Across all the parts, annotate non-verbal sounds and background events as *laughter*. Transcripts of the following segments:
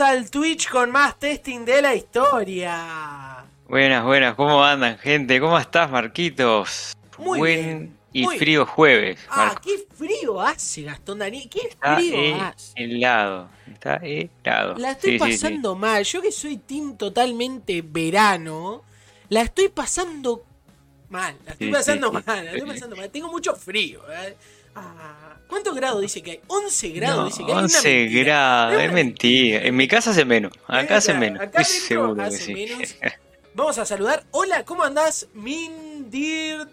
al Twitch con más testing de la historia. Buenas, buenas, ¿cómo andan, gente? ¿Cómo estás, Marquitos? Muy Buen bien, y muy frío jueves. Ah, qué frío hace, Gastón Daniel. Qué Está frío hace. helado, está helado. La estoy Sí, sí, sí. pasando mal. Yo que soy team totalmente verano, la estoy pasando mal. La estoy pasando mal. La estoy pasando mal. Tengo mucho frío. eh. Ah, ¿Cuántos grados dice que hay? 11 grados No, dice que hay. Una 11 mentira. grados, Es mentira. En mi casa hace menos, acá hace menos. acá Estoy seguro que hace sí. menos. *laughs* Vamos a saludar. Hola, ¿cómo andás? Mindir.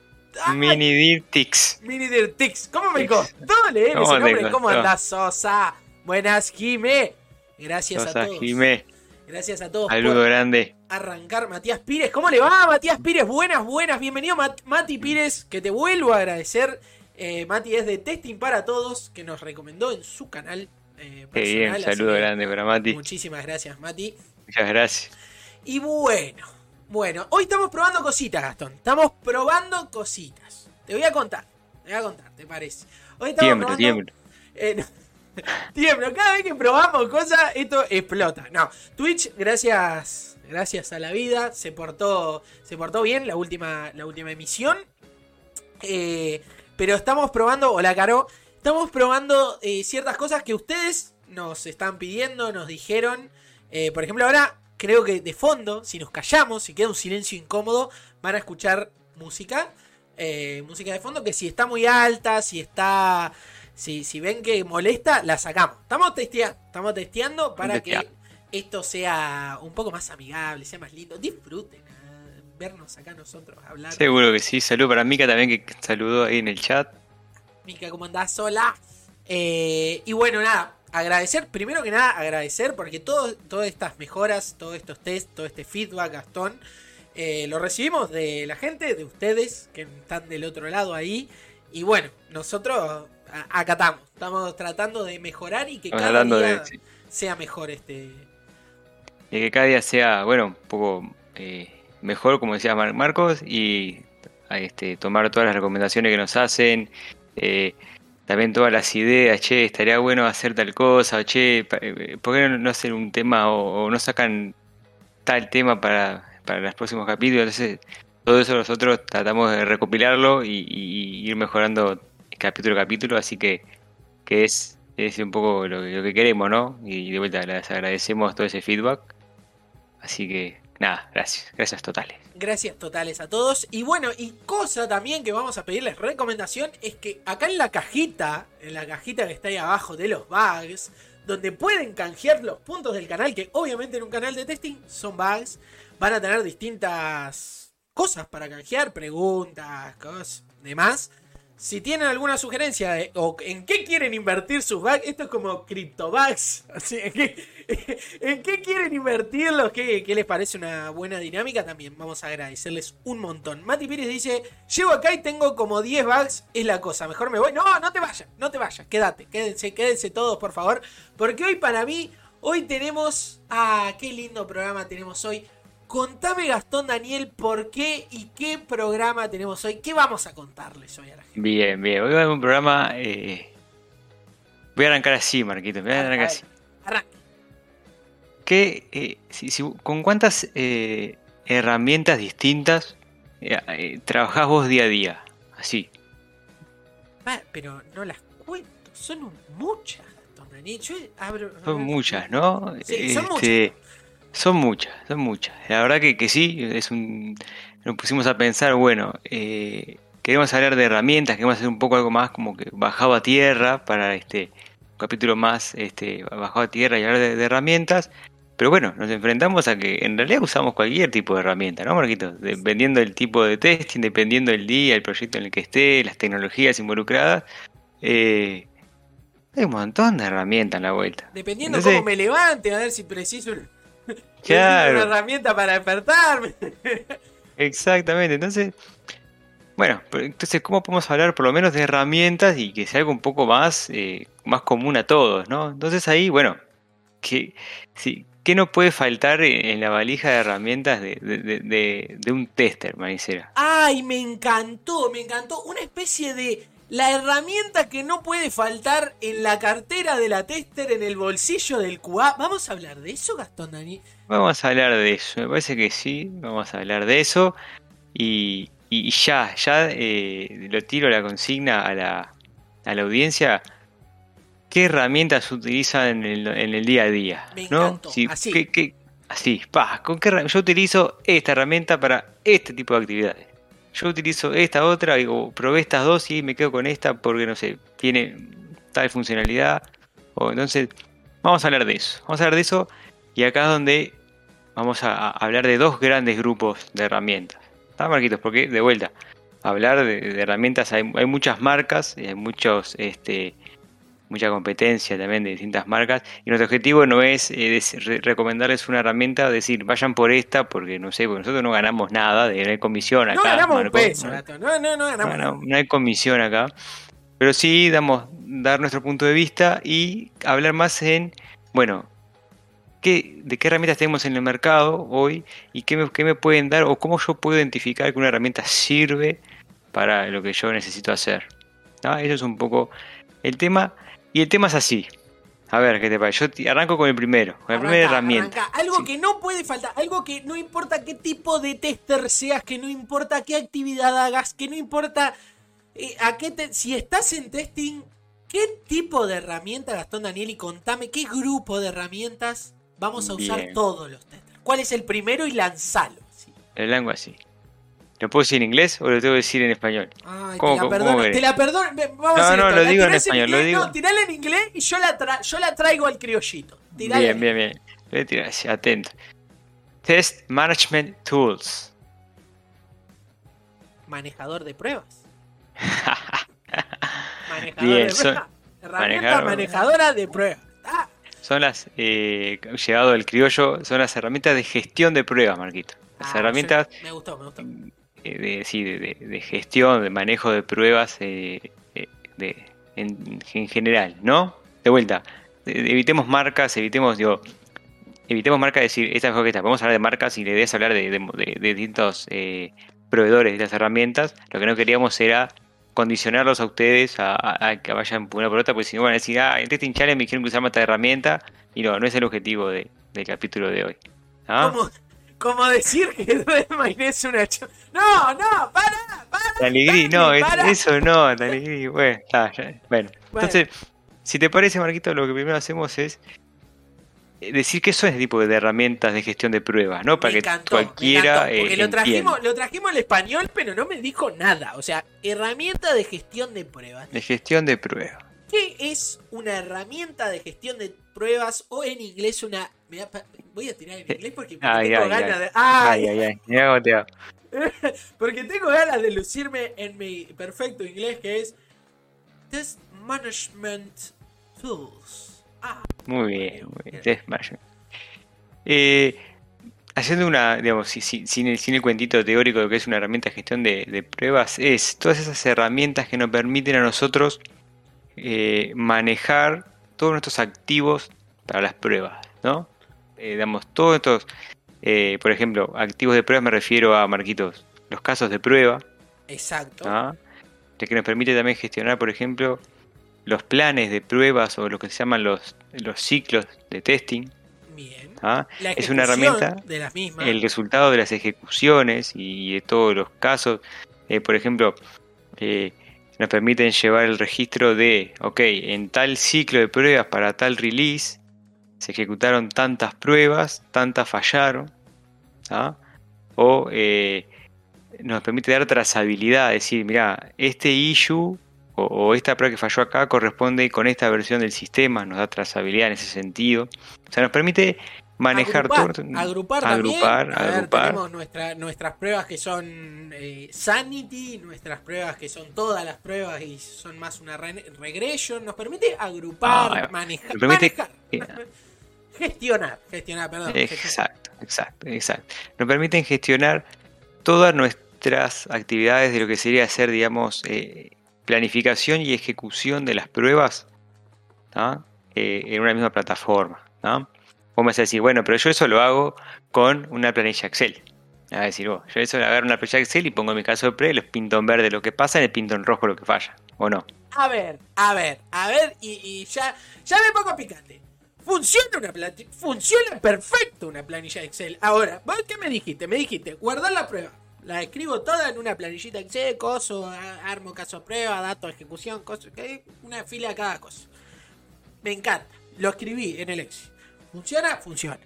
Ay, Mini Dirtix. Mini Dirtix. ¿Cómo me costó leer ¿Cómo ese nombre? ¿Cómo andás, Sosa? Buenas, Jime. Gracias a Sosa todos. Jimé, Gracias a todos saludo grande. arrancar. Matías Pires, ¿cómo le va, Matías Pires? Buenas, buenas. Bienvenido, Mat- Mati Pires, que te vuelvo a agradecer. Eh, Mati es de Testing para Todos, que nos recomendó en su canal eh, Qué bien, personal, saludo grande para Mati. Muchísimas gracias, Mati. Muchas gracias. Y bueno, bueno, hoy estamos probando cositas, Gastón. Estamos probando cositas. Te voy a contar, te voy a contar, ¿te parece? Hoy estamos Tiemblo, probando... tiemblo. *laughs* Eh, no. *laughs* Cada vez que probamos cosas, esto explota. No, Twitch, gracias, gracias a la vida, se portó, se portó bien la última, la última emisión. Eh, pero estamos probando, hola Caro, estamos probando eh, ciertas cosas que ustedes nos están pidiendo, nos dijeron. Eh, por ejemplo, ahora creo que de fondo, si nos callamos, si queda un silencio incómodo, van a escuchar música. eh, música de fondo que si está muy alta, si está... Si, si ven que molesta, la sacamos. Estamos testeando, estamos testeando para que esto sea un poco más amigable, sea más lindo. Disfruten vernos acá nosotros hablar. Seguro que sí. Saludo para Mika también que saludó ahí en el chat. Mica, ¿cómo andás? Hola. Eh, y bueno, nada, agradecer, primero que nada, agradecer porque todo, todas estas mejoras, todos estos test, todo este feedback, Gastón, eh, lo recibimos de la gente, de ustedes que están del otro lado ahí. Y bueno, nosotros acatamos, estamos tratando de mejorar y que Estamos cada día de, sí, sea mejor este. de que cada día sea, bueno, un poco eh, mejor, como decía Mar- Marcos, y este, tomar todas las recomendaciones que nos hacen. eh, también todas las ideas, che, estaría bueno hacer tal cosa, che, pa- eh, ¿por qué no, no hacer un tema o, o no sacan tal tema para, para los próximos capítulos? Entonces, todo eso nosotros tratamos de recopilarlo y, ir mejorando capítulo a capítulo, así que, que es, es un poco lo, lo que queremos, ¿no? Y de vuelta les agradecemos todo ese feedback. Así que, nada, gracias, gracias totales. Gracias totales a todos. Y bueno, y cosa también que vamos a pedirles recomendación es que acá en la cajita, en la cajita que está ahí abajo de los bugs, donde pueden canjear los puntos del canal, que obviamente en un canal de testing son bugs, van a tener distintas cosas para canjear, preguntas, cosas, demás. Si tienen alguna sugerencia o en qué quieren invertir sus bugs, esto es como CryptoBugs. *laughs* Así, ¿en, qué, *laughs* ¿En qué quieren invertirlos? ¿Qué, ¿Qué les parece una buena dinámica? También vamos a agradecerles un montón. Mati Pires dice: Llego acá y tengo como 10 bugs. Es la cosa, mejor me voy. No, no te vayas, no te vayas. Quédate, quédense, quédense todos, por favor. Porque hoy para mí, hoy tenemos. Ah, qué lindo programa tenemos hoy. Contame, Gastón Daniel, por qué y qué programa tenemos hoy. ¿Qué vamos a contarles hoy a la gente? Bien, bien, hoy va a haber un programa... eh, voy a arrancar así, Marquito, voy a arrancar así. Arranque. ¿Qué, eh, si- si- ¿Con cuántas eh, herramientas distintas trabajás vos día a día? Así. Pero no las cuento, son muchas, Gastón Daniel. Yo abro. Son muchas, ¿no? Sí, son Este, muchas. Son muchas, son muchas. La verdad que, que sí, es un, nos pusimos a pensar, bueno, eh, queremos hablar de herramientas, queremos hacer un poco algo más como que bajado a tierra para este un capítulo más este, bajado a tierra y hablar de, de herramientas. Pero bueno, nos enfrentamos a que en realidad usamos cualquier tipo de herramienta, ¿no, Marquito? Dependiendo del tipo de testing, dependiendo del día, el proyecto en el que esté, las tecnologías involucradas. eh, hay un montón de herramientas en la vuelta. Dependiendo Entonces- cómo me levante, a ver si preciso necesito *laughs* Claro. una herramienta para despertarme. *laughs* Exactamente, entonces, bueno, entonces, ¿cómo podemos hablar por lo menos de herramientas y que sea algo un poco más, eh, más común a todos, ¿no? Entonces ahí, bueno, ¿qué, sí, ¿qué no puede faltar en, la valija de herramientas de, de- de- de- un tester, Manicera? Ay, me encantó, me encantó. Una especie de la herramienta que no puede faltar en la cartera de la tester, en el bolsillo del QA. ¿Vamos a hablar de eso, Gastón Dani? Vamos a hablar de eso, me parece que sí, vamos a hablar de eso. Y, ya, ya eh, lo tiro la consigna a la, a la audiencia. ¿Qué herramientas utilizan en el, día a día? Me ¿no? así. así, pa, ¿con qué, yo utilizo esta herramienta para este tipo de actividades yo utilizo esta otra, o probé estas dos y me quedo con esta porque no sé, tiene tal funcionalidad. O entonces, vamos a hablar de eso. Vamos a hablar de eso y acá es donde vamos a, hablar de dos grandes grupos de herramientas. ¿Está, Marquitos? Porque, de vuelta, hablar de, herramientas, hay, hay, muchas marcas, hay muchos este, mucha competencia también de distintas marcas. Y nuestro objetivo no es eh, recomendarles una herramienta, decir vayan por esta, porque no sé, porque nosotros no ganamos nada, de, no comisión acá. No ganamos un peso, no, no, no, ganamos no, no hay comisión acá. Pero sí damos, dar nuestro punto de vista y hablar más en, bueno, ¿qué, de qué herramientas tenemos en el mercado hoy y qué me, qué me pueden dar o cómo yo puedo identificar que una herramienta sirve para lo que yo necesito hacer. Eso es un poco el tema. Y el tema es así. A ver, ¿qué te parece? Yo arranco con el primero, con la primera herramienta. Algo que no puede faltar, algo que no importa qué tipo de tester seas, que no importa qué actividad hagas, que no importa eh, a qué si estás en testing, qué tipo de herramienta, Gastón Daniel, y contame qué grupo de herramientas vamos a usar todos los testers. ¿Cuál es el primero y lanzalo? El lenguaje así. ¿Lo puedo decir en inglés o lo tengo que decir en español? Ay, te, la perdono, te la perdono. Vamos no, no, lo digo en español. lo digo. No, tirale en inglés y yo la, yo la traigo al criollito. bien, bien, bien. A tirar así, atento. Test Management Tools. Manejador de pruebas. *laughs* manejador bien, de pruebas. Herramienta manejadora de pruebas. Ah. Son las, eh, llegado el criollo, son las herramientas de gestión de pruebas, Marquito. Las ah, herramientas. Me gustó, me gustó. Eh, de, sí, de, gestión, de manejo de pruebas eh, eh, de, en, general, ¿no? De vuelta, evitemos marcas, evitemos, digo, evitemos marcas, decir, esta es mejor que esta. Vamos a hablar de marcas y la idea es hablar de, distintos proveedores de las herramientas. Lo que no queríamos era condicionarlos a ustedes a, que vayan por una por otra, porque si no van a decir, ah, en Testing Challenge me quieren usar esta herramienta, y no, no es el objetivo del capítulo de hoy. ¿Ah? Como decir que Dwayne es una No, no, para, para. alegría, no, eso no, alegría, bueno, bueno. Entonces, si te parece, Marquito, lo que primero hacemos es decir que eso es tipo de herramientas de gestión de pruebas, ¿no? Para que cualquiera. porque lo trajimos, lo trajimos al español, pero no me dijo nada. O sea, herramienta de gestión de pruebas. De gestión de pruebas. ¿Qué es una herramienta de gestión de pruebas o en inglés una voy a tirar en inglés porque, tengo ganas de. ¡Ay, ay, ay! Mira *laughs* porque tengo ganas de lucirme en mi perfecto inglés que es Test Management Tools. Ah. Muy bien, muy bien. Test Management. Eh, haciendo una, digamos, sin, el, sin el cuentito teórico de lo que es una herramienta de gestión de, pruebas, es todas esas herramientas que nos permiten a nosotros eh, manejar todos nuestros activos para las pruebas, ¿no? eh, damos todos estos, eh, por ejemplo, activos de prueba me refiero a, Marquitos, los casos de prueba. Exacto. que nos permite también gestionar, por ejemplo, los planes de pruebas o lo que se llaman los, los ciclos de testing. Bien. ¿ah? Es una herramienta, de las mismas. el resultado de las ejecuciones y de todos los casos. Eh, por ejemplo, eh, nos permiten llevar el registro de, ok, en tal ciclo de pruebas para tal release, se ejecutaron tantas pruebas, tantas fallaron, o eh, nos permite dar trazabilidad, decir, mira, este issue o, esta prueba que falló acá corresponde con esta versión del sistema, nos da trazabilidad en ese sentido. O sea, nos permite manejar agrupar, todo. Agrupar, agrupar, agrupar. tenemos nuestras pruebas que son eh, Sanity, nuestras pruebas que son todas las pruebas y son más una regression. Nos permite agrupar, ah, manejar. *laughs* Gestionar, gestionar, perdón. Exacto, exacto, exacto. Nos permiten gestionar todas nuestras actividades de lo que sería hacer, digamos, eh, planificación y ejecución de las pruebas eh, en una misma plataforma. ¿no? Vos me vas a decir, bueno, pero yo eso lo hago con una planilla Excel. A decir, yo eso agarro una planilla Excel y pongo en mi caso de pre, los pinto en verde lo que pasa y el pinto en rojo lo que falla. ¿o no? A ver, a ver, a ver, y, ya, ya me pongo picante. Funciona una planilla, funciona perfecto una planilla de Excel. Ahora, ¿vos qué me dijiste? Me dijiste, guardar la prueba. La escribo toda en una planillita Excel, coso, armo caso prueba, dato de ejecución, coso, una fila de cada cosa. Me encanta. Lo escribí en el Excel. ¿Funciona? Funciona.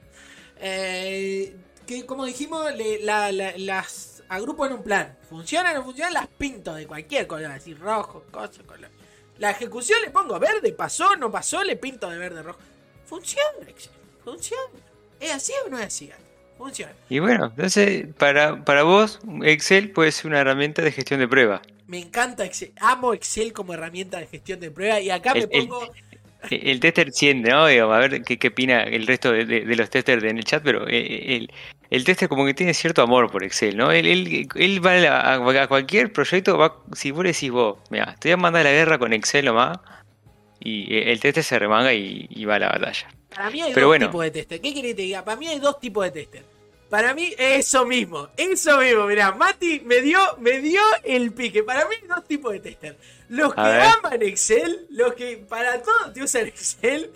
Eh, que como dijimos, las agrupo en un plan. ¿Funciona o no funciona? Las pinto de cualquier color, así rojo, cosa, color. La ejecución le pongo verde, pasó, no pasó, le pinto de verde, rojo. Funciona, Excel. Funciona. ¿Es así o no es así? Funciona. Y bueno, entonces, para, para vos, Excel puede ser una herramienta de gestión de prueba. Me encanta Excel. Amo Excel como herramienta de gestión de prueba. Y acá me pongo. El tester siente, ¿no? a ver qué, qué, opina el resto de, los testers en el chat, pero eh, el, el, tester como que tiene cierto amor por Excel, ¿no? Él, él, va a, cualquier proyecto, va, si vos decís vos, mira, te voy a mandar a la guerra con Excel nomás, y eh, el tester se remanga y, va a la batalla. Para mí hay dos tipos de tester. ¿Qué querés que te diga? Para mí hay dos tipos de tester. Para mí, eso mismo, eso mismo. Mirá, Mati me dio, me dio el pique. Para mí dos tipos de tester. Los que aman Excel, los que para todo te usan Excel.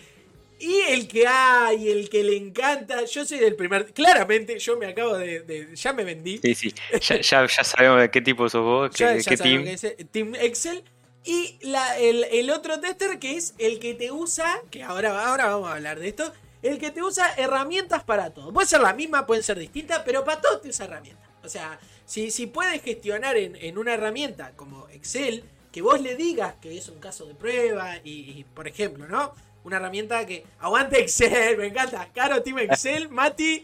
Y el que hay, el que le encanta. Yo soy del primer. Claramente, yo me acabo de. ya me vendí. Sí, sí. Ya, ya, sabemos de qué tipo sos vos, *laughs* qué, qué team. team Excel. Y la, el, el, otro tester que es el que te usa. Que ahora, ahora vamos a hablar de esto el que te usa herramientas para todo. Puede ser la misma, pueden ser distintas, pero para todo te usa herramientas. O sea, si, si puedes gestionar en, una herramienta como Excel, que vos le digas que es un caso de prueba y, por ejemplo, ¿no? Una herramienta que aguante Excel, me encanta. Caro Team Excel, *laughs* Mati,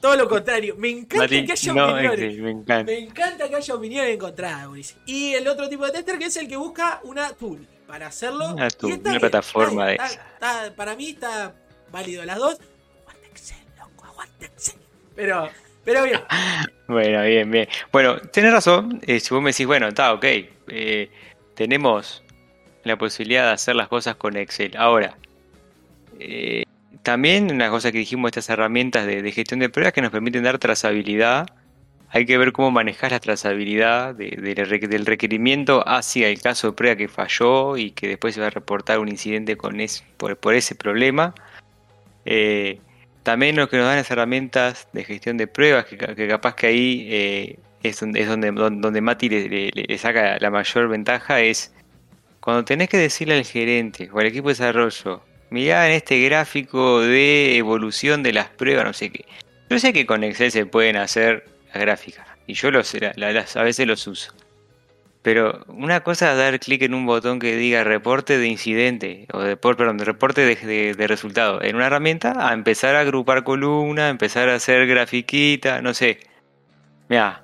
todo lo contrario. Me encanta que haya opiniones. me, encanta. que haya opiniones encontradas, Y el otro tipo de tester que es el que busca una tool para hacerlo. Una, tool, una plataforma de para mí está válido las dos. Aguante Excel, loco, aguante Excel. Pero, pero bien. *laughs* bueno, bien, bien. Bueno, tenés razón. Eh, si vos me decís, bueno, está ok. Eh, tenemos la posibilidad de hacer las cosas con Excel. Ahora, eh, también una cosa que dijimos, estas herramientas de, gestión de pruebas que nos permiten dar trazabilidad. Hay que ver cómo manejar la trazabilidad del requerimiento hacia el caso de prueba que falló y que después se va a reportar un incidente con por ese problema. Eh, también lo que nos dan las herramientas de gestión de pruebas, que, capaz que ahí eh, es, donde, es donde, Mati le, saca la mayor ventaja, es cuando tenés que decirle al gerente o al equipo de desarrollo, mirá en este gráfico de evolución de las pruebas, no sé qué. Yo sé que con Excel se pueden hacer las gráficas, y yo los, a veces los uso. Pero una cosa es dar clic en un botón que diga reporte de incidente, o de, perdón, de reporte de, de, resultado en una herramienta, a empezar a agrupar columnas, empezar a hacer grafiquita, no sé. Mira.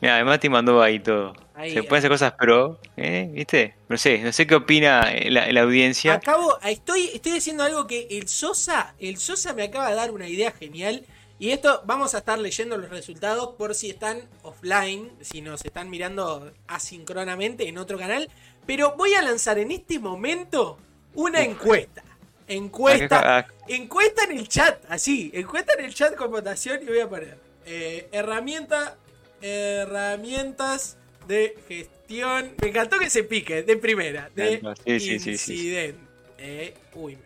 Mira, además te mandó ahí todo. Se pueden hacer cosas pro, ¿eh? ¿viste? No sé, no sé qué opina la, la, audiencia. Acabo, estoy, estoy diciendo algo que el Sosa, el Sosa me acaba de dar una idea genial y esto vamos a estar leyendo los resultados por si están offline, si nos están mirando asincronamente en otro canal. Pero voy a lanzar en este momento una encuesta. Encuesta. Encuesta en el chat, así. Encuesta en el chat con votación y voy a poner eh, herramienta. Herramientas de gestión. Me encantó que se pique de primera. De incidente. Eh, uy.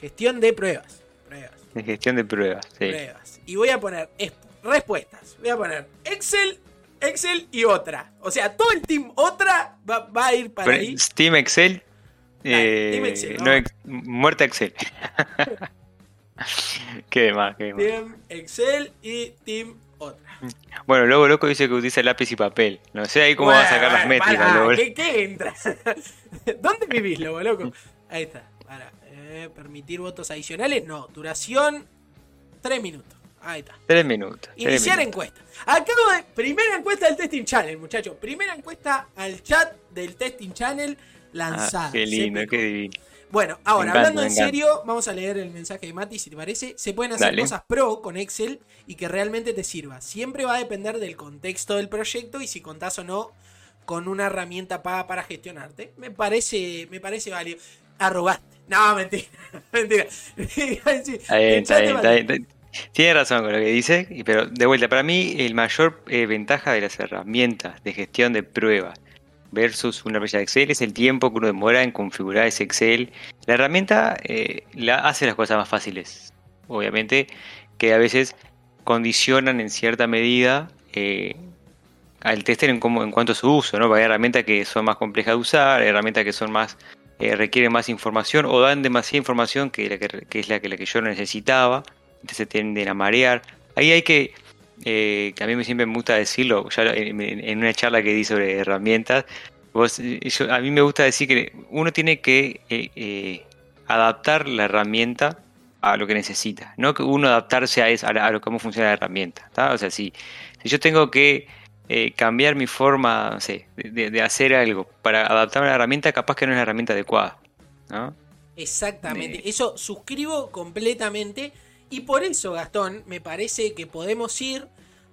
Gestión de pruebas. Pruebas. De gestión de pruebas, sí. Pruebas y voy a poner respuestas. Voy a poner Excel, Excel y otra. O sea, todo el team otra va, a ir para ahí. Team Excel. Eh, team Excel no, muerta Excel. *laughs* qué más, qué más. Team Excel y Team otra. Bueno, luego loco dice que utiliza lápiz y papel. No sé ahí cómo va a sacar las métricas. ¿qué, ¿Qué entra? *laughs* ¿Dónde vivís, lobo loco? Ahí está. Para, eh, permitir votos adicionales, no. Duración, 3 minutos. Ahí está. Tres minutos. Iniciar encuesta. Acabo de. Primera encuesta del Testing Channel, muchachos. Primera encuesta al chat del Testing Channel lanzada. Ah, qué lindo, qué divino. Bueno, ahora, hablando en serio, vamos a leer el mensaje de Mati, si te parece. Se pueden hacer cosas pro con Excel y que realmente te sirva. Siempre va a depender del contexto del proyecto y si contás o no con una herramienta paga para gestionarte. Me parece, me parece válido. Arrogaste. No, mentira. *laughs* mentira. *laughs* Tiene razón con lo que dice, pero de vuelta, para mí el mayor eh, ventaja de las herramientas de gestión de pruebas versus una planilla de Excel es el tiempo que uno demora en configurar ese Excel. La herramienta eh, la hace las cosas más fáciles. Obviamente que a veces condicionan en cierta medida eh, al tester en, cómo, en cuanto a su uso. ¿no? Hay herramientas que son más complejas de usar, hay herramientas que son más eh, requieren más información o dan demasiada información que, es la que, la que yo necesitaba. Entonces tienden a marear. Ahí hay que eh, que a mí siempre me gusta decirlo, ya en, una charla que di sobre herramientas, a mí me gusta decir que uno tiene que eh, eh, adaptar la herramienta a lo que necesita, no que uno adaptarse a, eso, a, lo cómo funciona la herramienta. O sea, si, si yo tengo que cambiar mi forma de, hacer algo para adaptarme a la herramienta, capaz que no es la herramienta adecuada. Exactamente, eso suscribo completamente. Y por eso, Gastón, me parece que podemos ir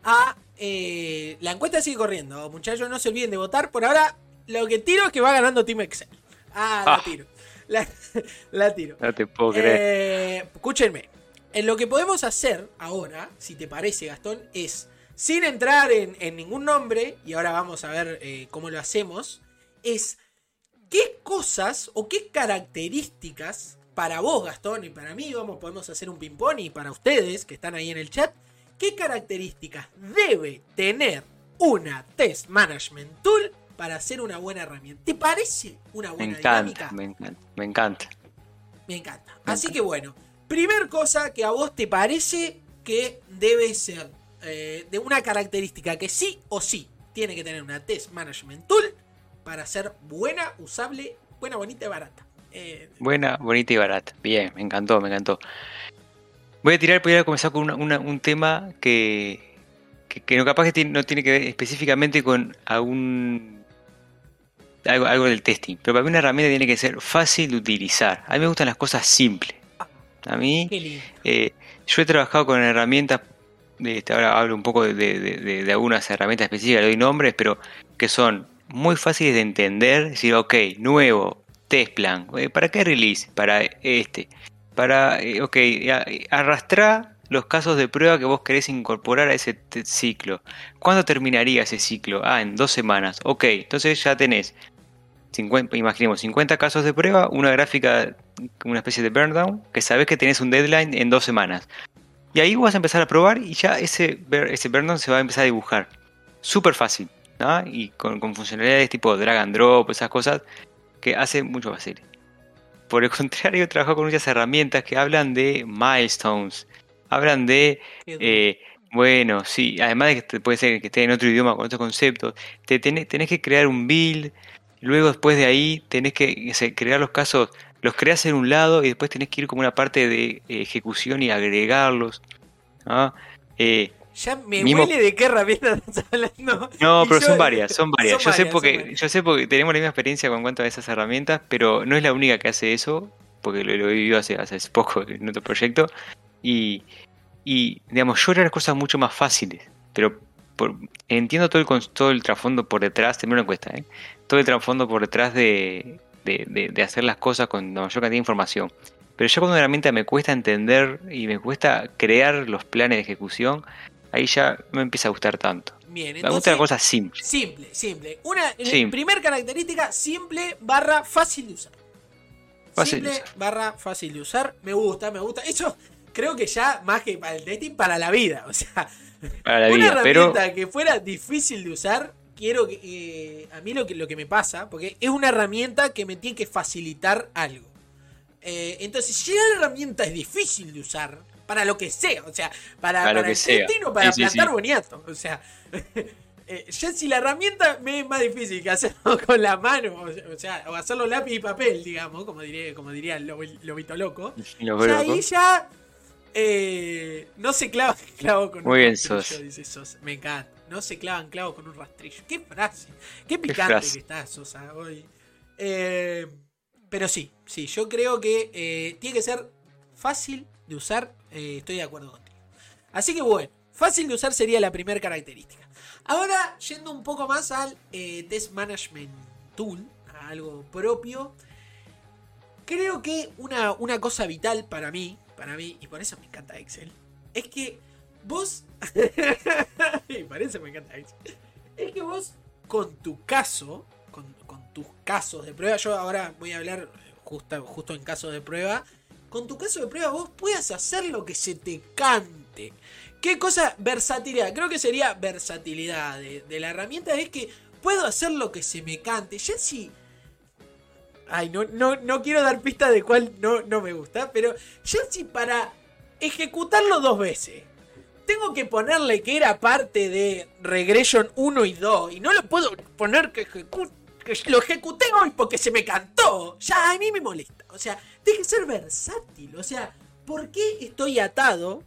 a... Eh, la encuesta sigue corriendo, muchachos, no se olviden de votar. Por ahora, lo que tiro es que va ganando Team Excel. Ah, la ah. tiro. La, *laughs* tiro. No te puedo creer. Eh, escúchenme. En lo que podemos hacer ahora, si te parece, Gastón, es, sin entrar en, ningún nombre, y ahora vamos a ver eh, cómo lo hacemos, es qué cosas o qué características para vos, Gastón, y para mí, vamos, podemos hacer un ping-pong y para ustedes que están ahí en el chat, ¿qué características debe tener una Test Management Tool para hacer una buena herramienta? ¿Te parece una buena me encanta, Me encanta, me encanta. Me encanta. Así que bueno, primer cosa que a vos te parece que debe ser eh, de una característica que sí o sí tiene que tener una Test Management Tool para ser buena, usable, buena, bonita y barata. Eh, Buena, bonita y barata. Bien, me encantó, me encantó. Voy a tirar, voy a comenzar con un tema que, que, no capaz que no tiene que ver específicamente con algún algo, algo, del testing, pero para mí una herramienta tiene que ser fácil de utilizar. A mí me gustan las cosas simples. A mí, eh, yo he trabajado con herramientas, este, ahora hablo un poco de, de, algunas herramientas específicas, le doy nombres, pero que son muy fáciles de entender, decir, ok, nuevo, test plan. Eh, ¿Para qué release? Para este. Para, eh, ok, arrastrar los casos de prueba que vos querés incorporar a ese ciclo. ¿Cuándo terminaría ese ciclo? Ah, en dos semanas. Ok, entonces ya tenés, 50, imaginemos, 50 casos de prueba, una gráfica, una especie de burn down, que sabes que tenés un deadline en dos semanas. Y ahí vas a empezar a probar y ya ese, ese burn se va a empezar a dibujar. Súper fácil. Y con, con funcionalidades tipo drag and drop, esas cosas, que hace mucho fácil. Por el *laughs* contrario, trabajo con muchas herramientas que hablan de milestones, hablan de, eh, bueno, sí, además de que puede ser que esté en otro idioma con otros conceptos, te tenés, que crear un build, luego después de ahí tenés que crear los casos, los creas en un lado y después tenés que ir como una parte de ejecución y agregarlos. Eh, ya me huele de qué herramienta *laughs* estás hablando. No, pero son varias, son varias. yo sé porque, yo sé porque tenemos la misma experiencia con cuanto a esas herramientas, pero no es la única que hace eso, porque lo, he vivido hace, hace poco en otro proyecto. Y, y digamos, yo era las cosas mucho más fáciles, pero entiendo todo el, todo el trasfondo por detrás, también una encuesta, ¿eh? todo el trasfondo por detrás de, de, de, hacer las cosas con la mayor cantidad de información. Pero ya cuando una herramienta me cuesta entender y me cuesta crear los planes de ejecución, ahí ya me empieza a gustar tanto. Bien, me gusta la cosa simple. Simple, simple. Una primera característica, simple barra fácil de usar. Fácil simple barra fácil de usar. Me gusta, me gusta. Eso creo que ya más que para el testing, para la vida. O sea, para la una vida, herramienta que fuera difícil de usar, quiero que. Eh, a mí lo que, lo que me pasa, porque es una herramienta que me tiene que facilitar algo. Eh, entonces, si la herramienta es difícil de usar, para lo que sea, o sea, para, para, el destino, para plantar boniato, o sea, *laughs* eh, ya si la herramienta me es más difícil que hacerlo *laughs* con la mano, o sea, o hacerlo lápiz y papel, digamos, como diría, como diría el lobito loco, ya ahí ya eh, no se clava *laughs* clavo con un rastrillo, dice Sosa. Me encanta. No se clavan clavo con un rastrillo. Qué frase. Qué picante que está Sosa hoy. Eh, pero sí, sí, yo creo que tiene que ser fácil de usar eh, estoy de acuerdo contigo. Así que bueno, fácil de usar sería la primera característica. Ahora, yendo un poco más al eh, Test Management Tool, a algo propio, creo que una, una cosa vital para mí, para mí, y por eso me encanta Excel, es que vos... *laughs* y por eso me encanta Excel. Es que vos, con tu caso, con, tus casos de prueba. Yo ahora voy a hablar justo, justo en casos de prueba. Con tu caso de prueba vos puedas hacer lo que se te cante. ¿Qué cosa? Versatilidad. Creo que sería versatilidad de, la herramienta. Es que puedo hacer lo que se me cante. Ya Ay, no, no, no quiero dar pista de cuál no, no me gusta, pero ya para ejecutarlo dos veces tengo que ponerle que era parte de Regression 1 y 2 y no lo puedo poner que, lo ejecuté hoy porque se me cantó. Ya a mí me molesta. O sea, tiene que ser versátil. O sea, ¿por qué estoy atado?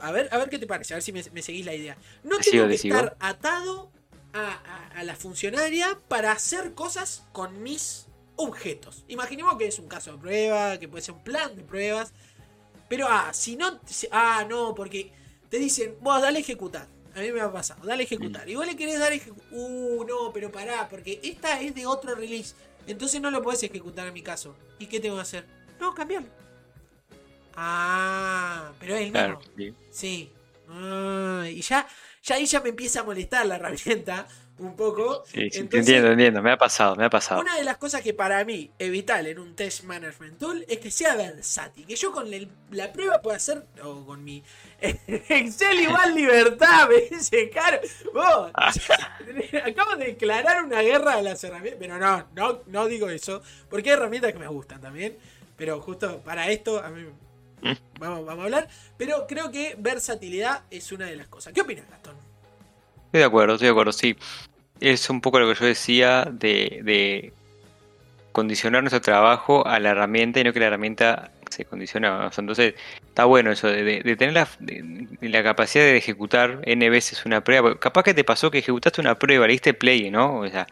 a, ver, a ver qué te parece, a ver si me, seguís la idea. No tengo que estar atado a la funcionaria para hacer cosas con mis objetos. Imaginemos que es un caso de prueba, que puede ser un plan de pruebas. Pero, ah, si no. Ah, no, porque te dicen, vos dale a ejecutar. A mí me ha pasado, dale a ejecutar. Y vos le querés dar ejecutar. Uh, no, pero pará, porque esta es de otro release. Entonces no lo podés ejecutar en mi caso. ¿Y qué tengo que hacer? No, cambiarlo. Ah, pero es el mismo. sí. Ah, y ya, ya ahí ya me empieza a molestar la herramienta un poco. Sí, entiendo, entiendo, me ha pasado, me ha pasado. Una de las cosas que para mí evitar en un test management tool es que sea versátil, que yo con la prueba pueda hacer, o con mi *laughs* Excel igual *laughs* libertad, me dice, caro, vos, *laughs* acabo de declarar una guerra a las herramientas, pero no, no, no digo eso, porque hay herramientas que me gustan también, pero justo para esto a mí *laughs* vamos, vamos a hablar, pero creo que versatilidad es una de las cosas. ¿Qué opinas, Gastón? Estoy de acuerdo, estoy de acuerdo, sí. Es un poco lo que yo decía de, condicionar nuestro trabajo a la herramienta y no que la herramienta se condicione. entonces, está bueno eso de, tener la, la, capacidad de ejecutar N veces una prueba. Capaz que te pasó que ejecutaste una prueba, le diste play, ¿no? O sea,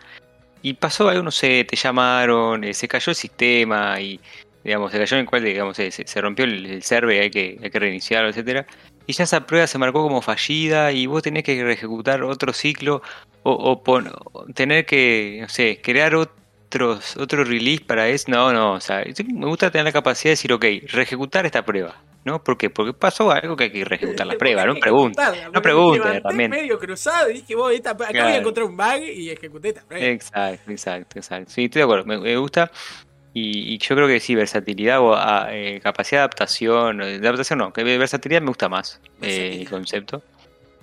y pasó algo, no sé, te llamaron, eh, se cayó el sistema y, digamos, se cayó en el cual, digamos, se, se rompió el, el server, hay que, hay que reiniciarlo, etcétera y ya esa prueba se marcó como fallida y vos tenés que ejecutar otro ciclo o, tener que, no sé, crear otros, otro release para eso. No, no, o sea, me gusta tener la capacidad de decir, ok, reejecutar esta prueba. ¿No? ¿Por qué? Porque pasó algo que hay que reejecutar la *laughs* prueba, no pregunte. No pregunte también. medio cruzado y dije, vos, esta, acá voy a encontrar un bug y ejecuté esta prueba. Exacto, exacto, exacto. Sí, estoy de acuerdo. me gusta. Y, yo creo que sí, versatilidad o ah, eh, capacidad de adaptación, de adaptación no, que versatilidad me gusta más eh, el concepto.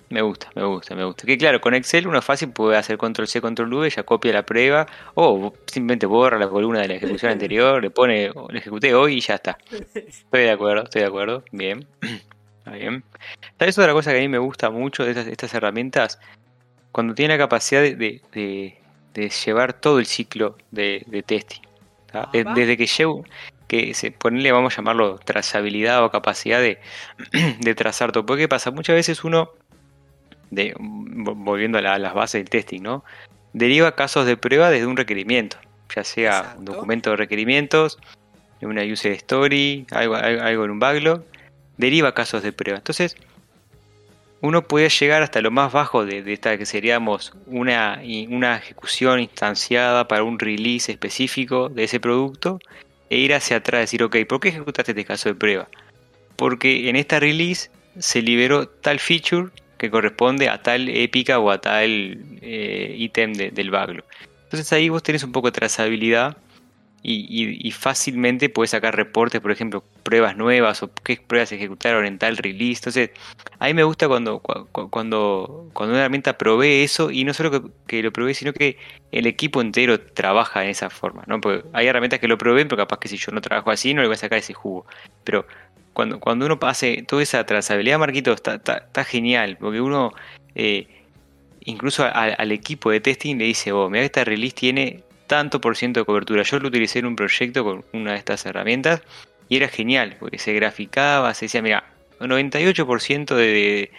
Me gusta, me gusta, me gusta. Que claro, con Excel uno fácil puede hacer control C, control V, ya copia la prueba, o simplemente borra la columna de la ejecución *laughs* anterior, le pone, le ejecuté hoy y ya está. Estoy de acuerdo, estoy de acuerdo. Bien. *clears throat* Está bien. ¿Sabes otra cosa que a mí me gusta mucho de estas, estas herramientas? Cuando tiene la capacidad de, de, llevar todo el ciclo de, de testing. Desde que llevo, que se ponerle, vamos a llamarlo, trazabilidad o capacidad de, *clears throat* de trazar todo. Porque ¿qué pasa? Muchas veces uno, de, volviendo a, las bases del testing, ¿no? Deriva casos de prueba desde un requerimiento, ya sea un documento de requerimientos, una user story, algo, algo en un backlog, deriva casos de prueba. Entonces, uno puede llegar hasta lo más bajo de, esta que seríamos una, una ejecución instanciada para un release específico de ese producto e ir hacia atrás decir, ok, ¿por qué ejecutaste este caso de prueba? Porque en esta release se liberó tal feature que corresponde a tal épica o a tal eh, ítem del backlog. Entonces ahí vos tenés un poco de trazabilidad y, fácilmente puedes sacar reportes, por ejemplo, pruebas nuevas o qué pruebas ejecutaron en tal release. Entonces, a mí me gusta cuando, cuando, cuando una herramienta provee eso y no solo que, lo provee, sino que el equipo entero trabaja en esa forma. ¿no? Porque hay herramientas que lo proveen, pero capaz que si yo no trabajo así no le voy a sacar ese jugo. Pero cuando, cuando uno hace toda esa trazabilidad, Marquito, está, está, genial, porque uno... Eh, incluso al, equipo de testing le dice, oh, mira, esta release tiene tanto por ciento de cobertura. Yo lo utilicé en un proyecto con una de estas herramientas y era genial, porque se graficaba, se decía, mira, 98% de,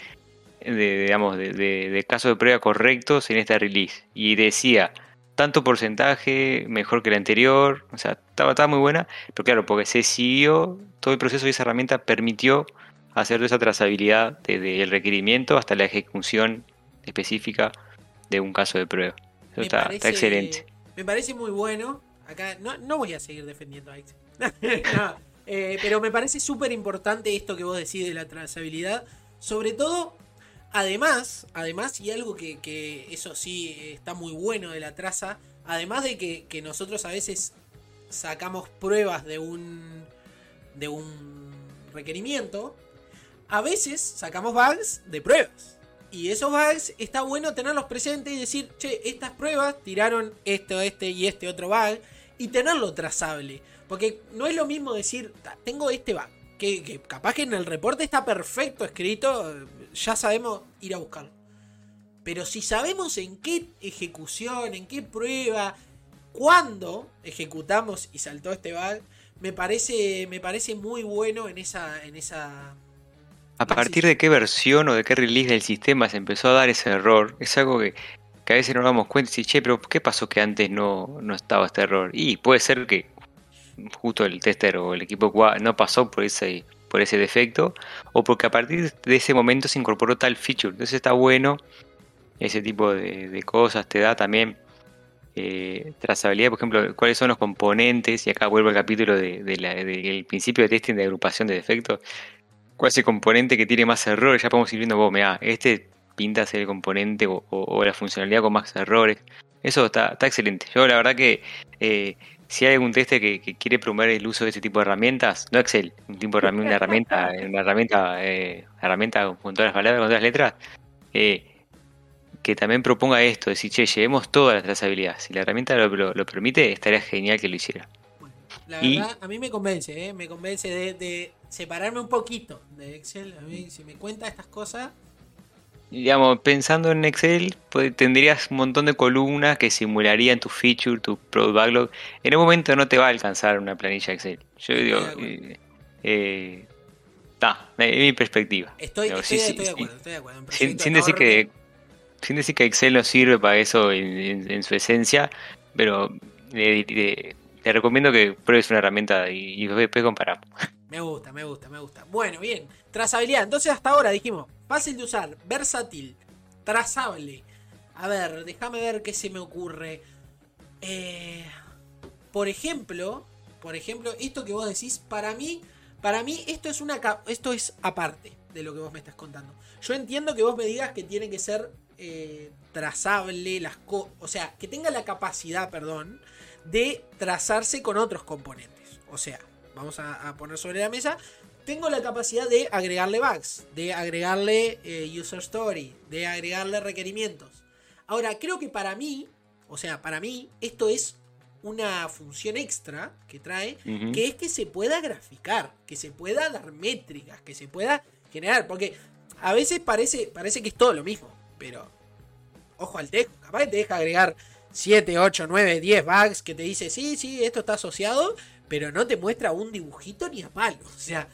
de, digamos, de, casos de prueba correctos en esta release. Y decía, tanto porcentaje, mejor que la anterior, o sea, estaba, estaba muy buena, pero claro, porque se siguió todo el proceso y esa herramienta permitió hacer esa trazabilidad desde el requerimiento hasta la ejecución específica de un caso de prueba. Eso está, está excelente. Me parece muy bueno. Acá no, voy a seguir defendiendo a. *laughs* Eh, pero me parece súper importante esto que vos decís de la trazabilidad. Sobre todo, además, además, y algo que, eso sí está muy bueno de la traza, además de que, que nosotros a veces sacamos pruebas de un, de un requerimiento, a veces sacamos bugs de pruebas. Y esos bugs está bueno tenerlos presentes y decir, che, estas pruebas tiraron esto, este y este otro bug. Y tenerlo trazable. Porque no es lo mismo decir, tengo este bug. Que, que capaz que en el reporte está perfecto escrito, ya sabemos ir a buscarlo. Pero si sabemos en qué ejecución, en qué prueba, cuándo ejecutamos y saltó este bug, me parece, me parece muy bueno en esa, en esa ¿A partir de qué versión o de qué release del sistema se empezó a dar ese error? Es algo que, a veces nos damos cuenta y che, pero ¿qué pasó que antes no, no estaba este error? Y puede ser que justo el tester o el equipo QA no pasó por ese, por ese defecto, o porque a partir de ese momento se incorporó tal feature. Entonces está bueno, ese tipo de, cosas te da también eh, trazabilidad, por ejemplo, cuáles son los componentes, y acá vuelvo al capítulo del principio de testing de agrupación de defectos cuál es el componente que tiene más errores, ya podemos ir viendo, vos, mira, este pinta ser el componente o, la funcionalidad con más errores. Eso está, excelente. Yo la verdad que eh, si hay algún teste que, quiere promover el uso de este tipo de herramientas, no Excel, un tipo de herramienta, una herramienta, *laughs* una herramienta, eh, herramienta con todas las palabras, con todas las letras, eh, que también proponga esto, decir, che, llevemos todas las trazabilidades. Si la herramienta lo, permite, estaría genial que lo hiciera. La verdad, a mí me convence, me convence de separarme un poquito de Excel. A mí, si me cuenta estas cosas. Digamos, pensando en Excel, pues, tendrías un montón de columnas que simularían tu feature, tu product backlog. En un momento no te va a alcanzar una planilla Excel. Yo digo, eh, eh es mi perspectiva. Estoy, de acuerdo, estoy de acuerdo. Sin, decir que, sin decir que Excel no sirve para eso en, su esencia, pero te recomiendo que pruebes una herramienta y, y después comparamos. *laughs* Me gusta, me gusta, me gusta. Bueno, bien. Trazabilidad. Entonces hasta ahora dijimos, fácil de usar, versátil, trazable. A ver, déjame ver qué se me ocurre. Eh, por ejemplo, por ejemplo, esto que vos decís, para mí, para mí esto es una esto es aparte de lo que vos me estás contando. Yo entiendo que vos me digas que tiene que ser eh, trazable las o sea, que tenga la capacidad, perdón, de trazarse con otros componentes. O sea, vamos a, poner sobre la mesa, tengo la capacidad de agregarle bugs, de agregarle eh, user story, de agregarle requerimientos. Ahora, creo que para mí, o sea, para mí, esto es una función extra que trae, que es que se pueda graficar, que se pueda dar métricas, que se pueda generar, porque a veces parece, parece que es todo lo mismo, pero ojo al tejo, capaz que te deja agregar 7, 8, 9, 10 bugs que te dice, sí, sí, esto está asociado, pero no te muestra un dibujito ni a palo. *laughs* O sea,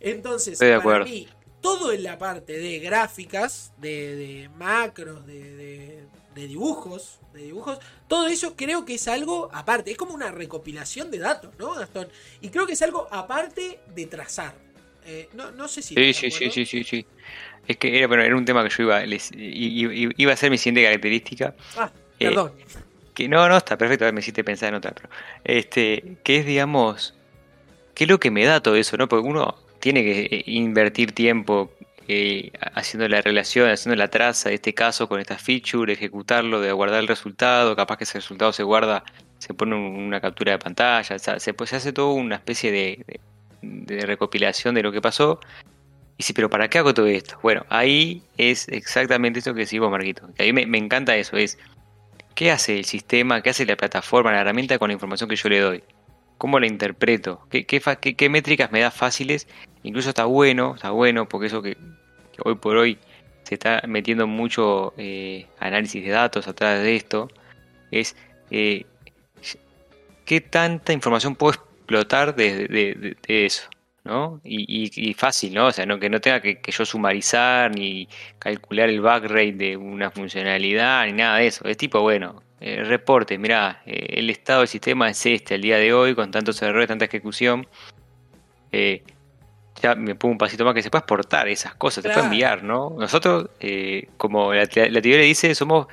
entonces, para mí, todo en la parte de gráficas, de, macros, de, dibujos, de dibujos, todo eso creo que es algo aparte. Es como una recopilación de datos, ¿no, Gastón? Y creo que es algo aparte de trazar. Eh, no, sé si. Sí, sí, sí, sí, sí, sí. Es que era, bueno, era un tema que yo iba, iba a ser mi siguiente característica. Ah, perdón. Eh, que no, no, está perfecto, me hiciste pensar en otra, pero este, que es, digamos, ¿qué es lo que me da todo eso, no? Porque uno tiene que eh, invertir tiempo eh, haciendo la relación, haciendo la traza de este caso con esta feature, ejecutarlo, de guardar el resultado, capaz que ese resultado se guarda, se pone una captura de pantalla, se, pues, se hace todo una especie de, recopilación de lo que pasó. Y sí, pero ¿para qué hago todo esto? Bueno, ahí es exactamente esto que decimos, Marquito. Que a mí me, me encanta eso, es ¿Qué hace el sistema? ¿Qué hace la plataforma, la herramienta con la información que yo le doy? ¿Cómo la interpreto? ¿Qué, qué, métricas me da fáciles? Incluso está bueno, está bueno, porque eso que, hoy por hoy se está metiendo mucho eh, análisis de datos atrás de esto, es eh, qué tanta información puedo explotar de eso. ¿No? Y, fácil, ¿no? O sea, no, que no tenga que, yo sumarizar ni calcular el back rate de una funcionalidad ni nada de eso. Es tipo, bueno, eh, reporte, mira, eh, el estado del sistema es este al día de hoy, con tantos errores, tanta ejecución. Eh, ya me pongo un pasito más que se puede exportar esas cosas, se puede enviar, ¿no? Nosotros, como la, la teoría dice, somos,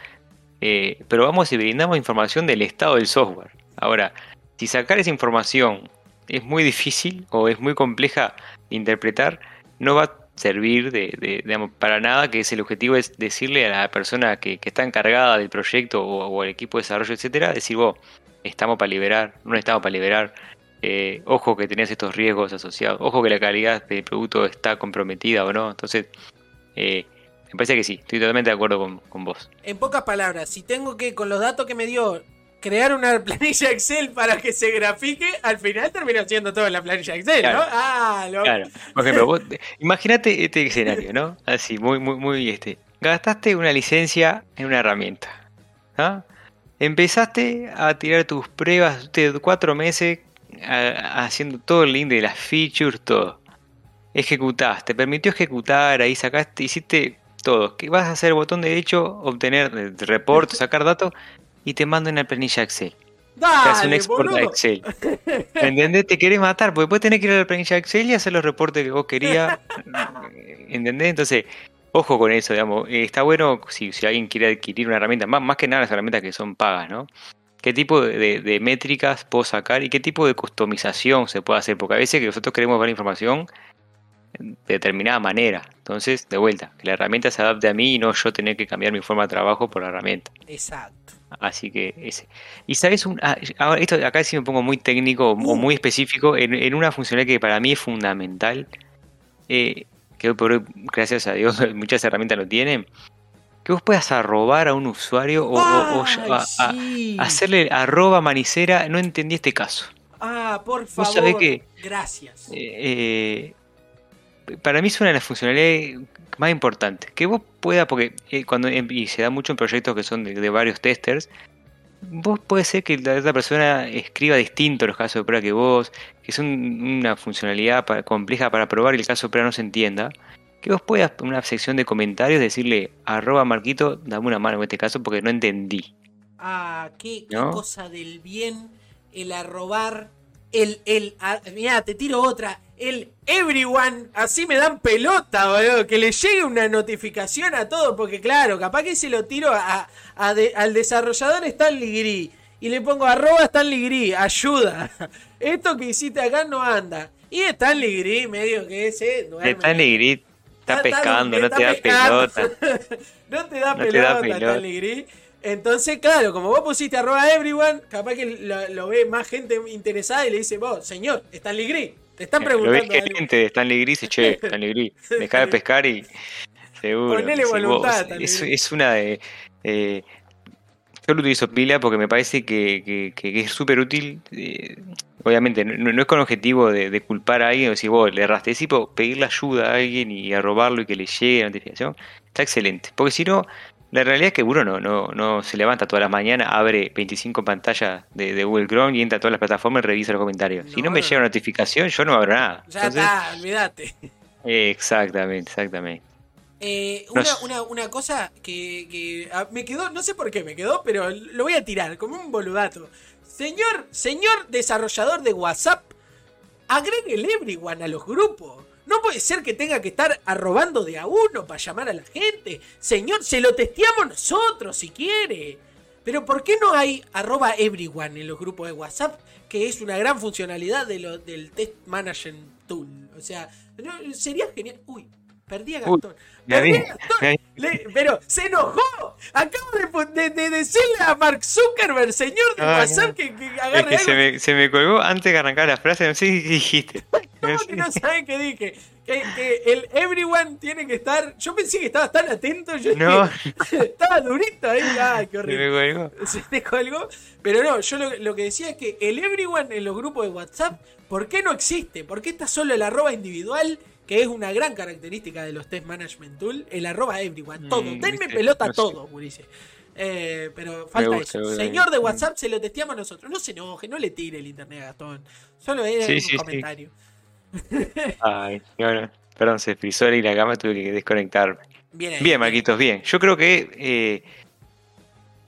pero vamos y brindamos información del estado del software. Ahora, si sacar esa información es muy difícil o es muy compleja de interpretar, no va, servir de, de- para nada, que es el objetivo es decirle a la persona que, está encargada del proyecto o, el equipo de desarrollo, etcétera, decir vos, estamos para liberar, no estamos para liberar, eh, ojo que tenés estos riesgos asociados, ojo que la calidad del producto está comprometida o no, entonces eh, me parece que sí, estoy totalmente de acuerdo con, con vos. En pocas palabras, si tengo que, con los datos que me dio, crear una *laughs* planilla Excel para que se grafique, al final termina siendo todo en la planilla Excel, ¿no? Ah, lo... Claro, *laughs* por ejemplo, vos, imagínate este escenario, ¿no? Así, muy, muy, muy este. Gastaste una licencia en una herramienta. ¿ah? Empezaste a tirar tus pruebas de cuatro meses a- haciendo todo el link de las features, todo. Ejecutaste, te permitió ejecutar, ahí sacaste, hiciste todo. ¿Qué vas a hacer? Botón derecho, obtener eh, report, sacar datos y te manda una planilla Excel. Te hace un Dale, export a. Excel. *laughs* ¿Entendés? Te querés matar, porque después tenés que ir a la planilla Excel y hacer los reportes que vos querías. *laughs* ¿Entendés? Entonces, ojo con eso, digamos. Eh, Está bueno si, si alguien quiere adquirir una herramienta, más, más que nada las herramientas que son pagas, ¿no? ¿Qué tipo de, de- de métricas puedo sacar y qué tipo de customización se puede hacer? Porque a veces que nosotros queremos ver información de determinada manera. Entonces, de vuelta, que la herramienta se adapte a mí y no yo tener que cambiar mi forma de trabajo por la herramienta. Exacto. Así que ese. Y sabes, un, ah, ahora esto acá sí me pongo muy técnico o Uh. muy específico en, en una funcionalidad que para mí es fundamental. eh, que hoy por hoy, gracias a Dios, *laughs* muchas herramientas lo tienen. Que vos puedas arrobar a un usuario o, o- a- a- hacerle arroba manicera. No entendí este caso. Ah, por Vos favor. sabés que- Gracias. Eh, eh, para mí es una de las funcionalidades más importantes. Que vos puedas, porque eh, cuando em- y se da mucho en proyectos que son de, de varios testers, vos puede ser que la otra persona escriba distinto los casos de prueba que vos, que es un- una funcionalidad compleja para probar y el caso de prueba no se entienda. Que vos puedas en una sección de comentarios decirle arroba Marquito, dame una mano en este caso porque no entendí. Ah, qué, cosa del bien el arrobar, el, el, a- mirá, te tiro otra, el everyone, así me dan pelota, boludo, que le llegue una notificación a todo, porque claro, capaz que se lo tiro a, a de- al desarrollador Stanley Gris y le pongo arroba Stanley Gris, ayuda, *laughs* esto que hiciste acá no anda. Y Stanley Gris medio que se duerme. Está Negrit, está pescando, no te da pescando. pelota. *laughs* no te da No te pelota, da pelota. Stanley Gris. Entonces, claro, como vos pusiste arroba everyone, capaz que lo, lo ve más gente interesada y le dice, vos, señor, Stanley Gris, te están Lo ves preguntando algo". gerente de Stanley Gris y che, Stanley Gris, *laughs* deja de pescar y seguro. Ponele voluntad, vos, es, es una de. eh, yo lo utilizo pila porque me parece que, que- es súper útil. eh, obviamente, no, no es con objetivo de, de culpar a alguien o decir, vos le erraste. Sí, pero pedirle ayuda a alguien y arrobarlo y que le llegue la notificación. Está excelente. Porque si no, la realidad es que uno no, no, no se levanta todas las mañanas, abre 25 pantallas de, de Google Chrome y entra a todas las plataformas y revisa los comentarios. si No, me llega no. notificación, yo no abro nada. Ya Entonces, está, olvídate. exactamente, exactamente. Eh, una, una, una cosa que, que, ah, me quedó, no sé por qué me quedó, pero lo voy a tirar como un boludato. Señor, señor desarrollador de WhatsApp, agregue el everyone a los grupos. No puede ser que tenga que estar arrobando de a uno para llamar a la gente. Señor, se lo testeamos nosotros si quiere. Pero ¿por qué no hay arroba everyone en los grupos de WhatsApp? Que es una gran funcionalidad de lo, del Test Management Tool. O sea, sería genial. Uy, perdí a Uy, Gastón. me Perdí a Gastón. Le- pero se enojó. Acabo de, pu- de- de decirle a Mark Zuckerberg, señor de Ay, WhatsApp, no. que, que Es agarre que algo. se me, se me colgó antes de arrancar la frase, no sé qué dijiste. ¿Cómo *laughs* No que no sabe qué dije? Que, que el everyone tiene que estar. Yo pensé que estaba tan atento. Yo No. dije, *laughs* estaba durito ahí. Ay, qué Se horrible. *laughs* me colgó. Se te colgó. Pero no, yo lo, lo que decía es que el everyone en los grupos de WhatsApp, ¿por qué no existe? ¿Por qué está solo el arroba individual? Que es una gran característica de los test management tool. El arroba everyone. Todo. Mm, Denme viste, pelota no todo, Ulises. Eh, pero falta gusta, eso. Señor de WhatsApp, se lo testeamos nosotros. No se enoje, no le tire el internet a Gastón. Solo era Sí, un sí, sí. comentario. Ay, bueno, perdón, se frizó y la cama tuve que desconectarme. Bien, ahí, Bien, Marquitos, bien. Yo creo que eh,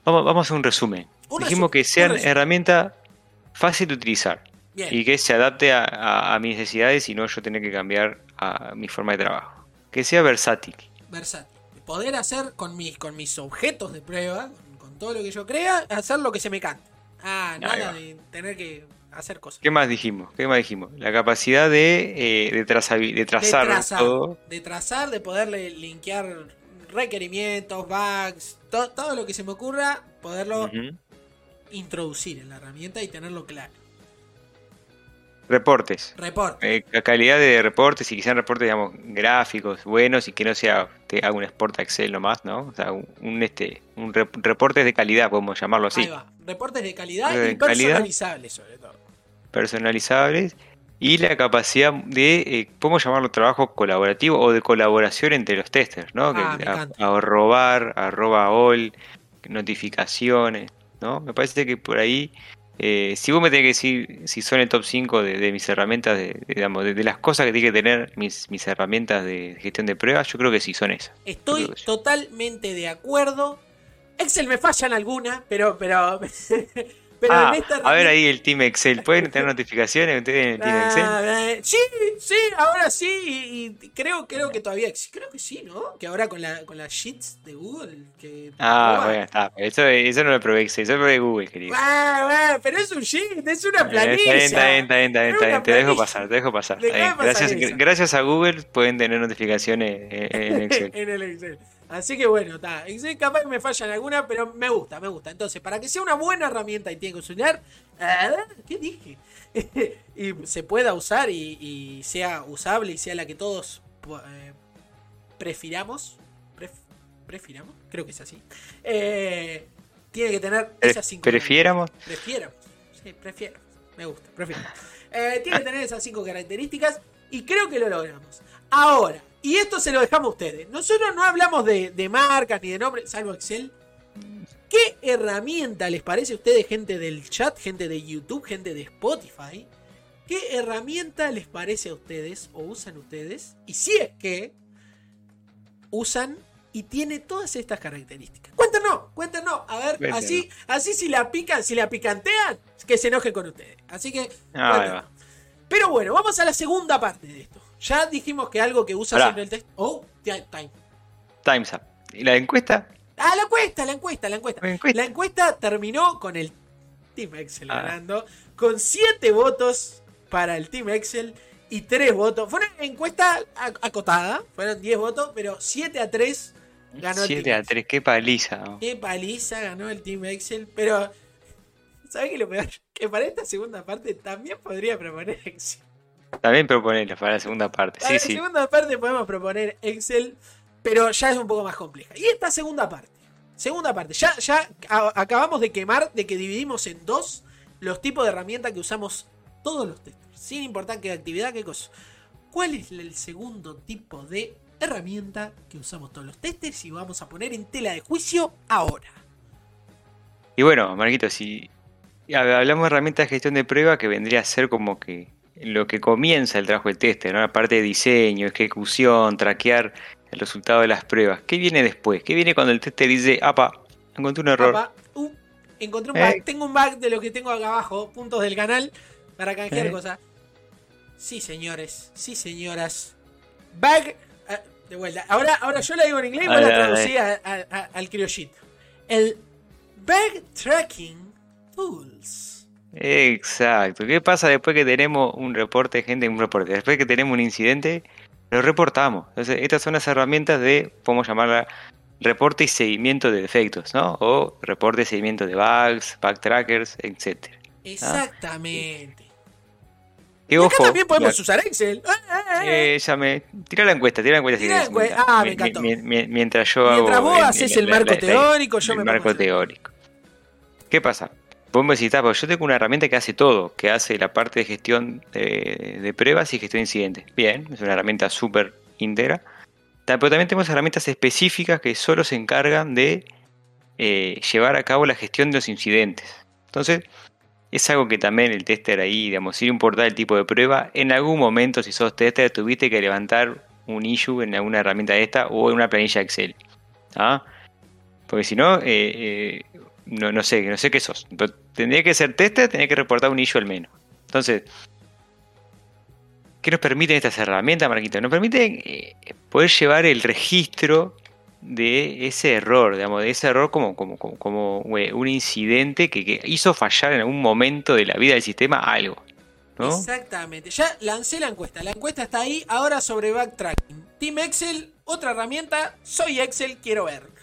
vamos, vamos a un resumen. Un Dijimos resumen, que sean resumen. herramientas fácil de utilizar Bien. y que se adapte a, a- a mis necesidades y no yo tener que cambiar a mi forma de trabajo. Que sea versátil. versátil. Poder hacer con mis, con mis objetos de prueba, con, todo lo que yo crea, hacer lo que se me cante. Ah, nada de tener que hacer cosas. ¿Qué más dijimos? ¿Qué más dijimos? La capacidad de, eh, de, trazar de trazar, todo. de trazar, de poderle linkear requerimientos, bugs, to- todo lo que se me ocurra, poderlo introducir en la herramienta y tenerlo claro. Reportes. Reporte. Eh, la calidad de reportes y sean reportes, digamos, gráficos, buenos y que no sea te haga un export a Excel nomás, ¿no? O sea, un, un, este, un rep- reportes de calidad, podemos llamarlo así. Ahí va. Reportes de calidad De y calidad. personalizables sobre todo. personalizables y la capacidad de, eh, podemos llamarlo trabajo colaborativo o de colaboración entre los testers, ¿no? Ah, Que a, a robar, arroba all, notificaciones, ¿no? Me parece que por ahí, eh, si vos me tenés que decir si son el top 5 de, de mis herramientas, de, de- digamos, de, las cosas que tienen que tener mis, mis herramientas de gestión de pruebas, yo creo que sí son esas. Estoy totalmente de acuerdo. Excel me falla en alguna, pero, pero, *laughs* pero Ah, en esta a ver ahí el Team Excel, ¿pueden tener *laughs* notificaciones ustedes en el Team Excel? Ah, eh, sí, sí, ahora sí, y, y creo, creo que todavía creo que sí, ¿no? Que ahora con la con las sheets de Google que Ah, bueno, está. Eso, eso no lo probé Excel, eso lo probé Google, querido. Bueno, bueno, pero es un sheet, es una Eh, planilla. Está bien, está bien, está bien, está bien, Te dejo pasar, te dejo pasar. Está bien. Gracias, gracias a Google pueden tener notificaciones en, en *laughs* Excel. en el Excel. Así que bueno, está. Capaz que me falla en alguna, pero me gusta, me gusta. Entonces, para que sea una buena herramienta y tiene que funcionar, ah, ¿qué dije? *laughs* y se pueda usar y, y sea usable y sea la que todos eh, prefiramos. Pref- ¿Prefiramos? Creo que es así. Eh, tiene que tener esas cinco prefiéramos. Prefiéramos. Sí, prefiero. Me gusta, prefiero. Eh, tiene que tener esas cinco características y creo que lo logramos. Ahora, y esto se lo dejamos a ustedes. Nosotros no hablamos de, de marcas ni de nombres, salvo Excel. ¿Qué herramienta les parece a ustedes, gente del chat, gente de YouTube, gente de Spotify? ¿Qué herramienta les parece a ustedes o usan ustedes? Y si es que usan y tiene todas estas características. Cuéntenos, cuéntenos. A ver, así, así si la pican, si la picantean, que se enoje con ustedes. Así que. Ah. Pero bueno, vamos a la segunda parte de esto. Ya dijimos que algo que usa Pará. siempre el test. Oh, ti- time. Time's up. ¿Y la encuesta? Ah, la encuesta, la encuesta, la encuesta. La encuesta. La encuesta terminó con el Team Excel Ah. ganando, con 7 votos para el Team Excel y 3 votos. Fue una encuesta ac- acotada, fueron 10 votos, pero 7 a 3 ganó el 7 Team a Excel. 3, qué paliza. ¿no? Qué paliza ganó el Team Excel, pero ¿sabes qué lo peor? Que para esta segunda parte también podría proponer Excel. También proponerlo para la segunda parte. Para Sí, la sí. segunda parte podemos proponer Excel, pero ya es un poco más compleja. Y esta segunda parte, segunda parte, ya, ya acabamos de quemar, de que dividimos en dos los tipos de herramientas que usamos todos los testers, sin importar qué actividad, qué cosa. ¿Cuál es el segundo tipo de herramienta que usamos todos los testers y vamos a poner en tela de juicio ahora? Y bueno, Marquito, si hab- hablamos de herramientas de gestión de prueba que vendría a ser como que lo que comienza el trabajo del tester, ¿no? La parte de diseño, ejecución, traquear el resultado de las pruebas. ¿Qué viene después? ¿Qué viene cuando el tester dice, apa, encontré un error? Uh, encontré un Eh. bug. Tengo un bug de lo que tengo acá abajo, puntos del canal, para canjear Eh. cosas. Sí, señores, sí, señoras. Bug. ah, de vuelta. Ahora, ahora yo la digo en inglés y vos la traducí a- a- a- al criollito. El Bug Tracking Tools. Exacto. ¿Qué pasa después que tenemos un reporte, gente? Un reporte. Después que tenemos un incidente, lo reportamos. Entonces, estas son las herramientas de, podemos llamarla, reporte y seguimiento de defectos, ¿no? O reporte y seguimiento de bugs, bug trackers, etc. Exactamente. Y y acá ojo, también podemos la- usar Excel. Ah, ah, ah. eh, ya me. Tira la encuesta, tira la encuesta si Tira la querés, encuesta. mientras- Ah, me encantó. mi- mi- mientras yo Mientras hago. vos haces el marco la- teórico, yo el me marco a hacer. teórico. ¿Qué pasa? Vos me "Ah, yo tengo una herramienta que hace todo, que hace la parte de gestión de, pruebas y gestión de incidentes. Bien, es una herramienta súper íntegra. Pero también tenemos herramientas específicas que solo se encargan de eh, llevar a cabo la gestión de los incidentes. Entonces, es algo que también el tester ahí, digamos, sin importar el tipo de prueba, en algún momento, si sos tester, tuviste que levantar un issue en alguna herramienta de esta o en una planilla Excel. ¿ah? Porque si no, eh, eh, no, no sé, no sé qué sos. Tendría que ser tester, tenía que reportar un issue al menos. Entonces, ¿qué nos permiten estas herramientas, Marquito? Nos permiten eh, poder llevar el registro de ese error, digamos, de ese error como, como, como, como eh, un incidente que, que hizo fallar en algún momento de la vida del sistema algo. Exactamente. Ya lancé la encuesta. La encuesta está ahí. Ahora sobre backtracking. Team Excel, otra herramienta. Soy Excel, quiero ver.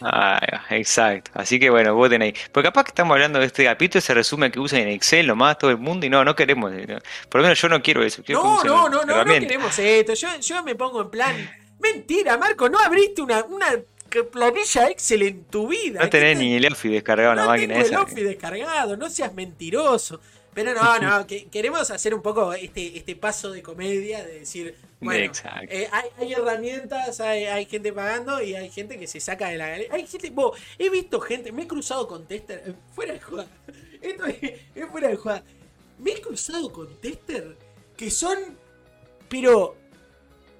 Ah, exacto. Así que bueno, voten ahí. Porque capaz que estamos hablando de este capítulo, se resume que usen en Excel nomás todo el mundo y no, no queremos. eh, Por lo menos yo no quiero eso. quiero No, no, no, no, no queremos esto. Yo, yo me pongo en plan. Mentira, Marco, no abriste una, una planilla Excel en tu vida. No tenés ¿Qué te- ni el Office descargado en la no máquina tengo el. Office descargado, no seas mentiroso. Pero no, no, que, queremos hacer un poco este, este paso de comedia de decir, bueno, eh, hay, hay herramientas, hay, hay gente pagando y hay gente que se saca de la galería. Hay gente, vos, he visto gente, me he cruzado con tester, eh, fuera de joda, *laughs* esto es, es fuera de joda. Me he cruzado con tester que son, pero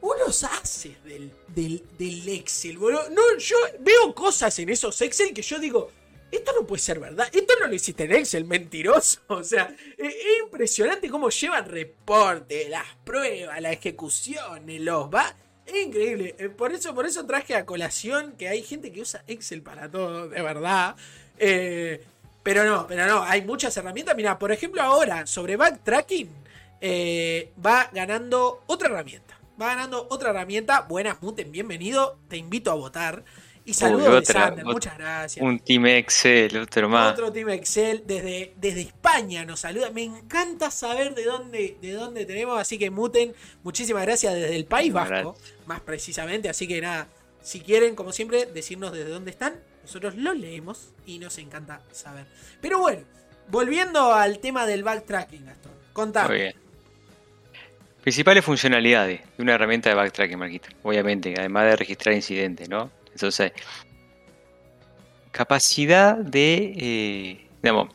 unos haces del, del, del Excel, boludo. No, yo veo cosas en esos Excel que yo digo, esto no puede ser verdad. Esto no lo hiciste en Excel, mentiroso. *laughs* O sea, es, es impresionante cómo llevan reporte, las pruebas, las ejecuciones, los va. Es increíble. Eh, Por eso, por eso traje a colación que hay gente que usa Excel para todo, de verdad. Eh, pero no, pero no, hay muchas herramientas. Mira, por ejemplo, ahora sobre backtracking eh, va ganando otra herramienta. Va ganando otra herramienta. Buenas, Muten, bienvenido. Te invito a votar. Y saludos de Sander, muchas gracias. Un Team Excel, otro más. Otro Team Excel desde, desde España nos saluda. Me encanta saber de dónde, de dónde tenemos. Así que muten, muchísimas gracias desde el País Vasco, más precisamente. Así que nada, si quieren, como siempre, decirnos desde dónde están, nosotros los leemos y nos encanta saber. Pero bueno, volviendo al tema del backtracking, Gastón. Muy Contame. bien. Principales funcionalidades de una herramienta de backtracking, Marquito. Obviamente, además de registrar incidentes, ¿no? Entonces, capacidad de. eh, digamos,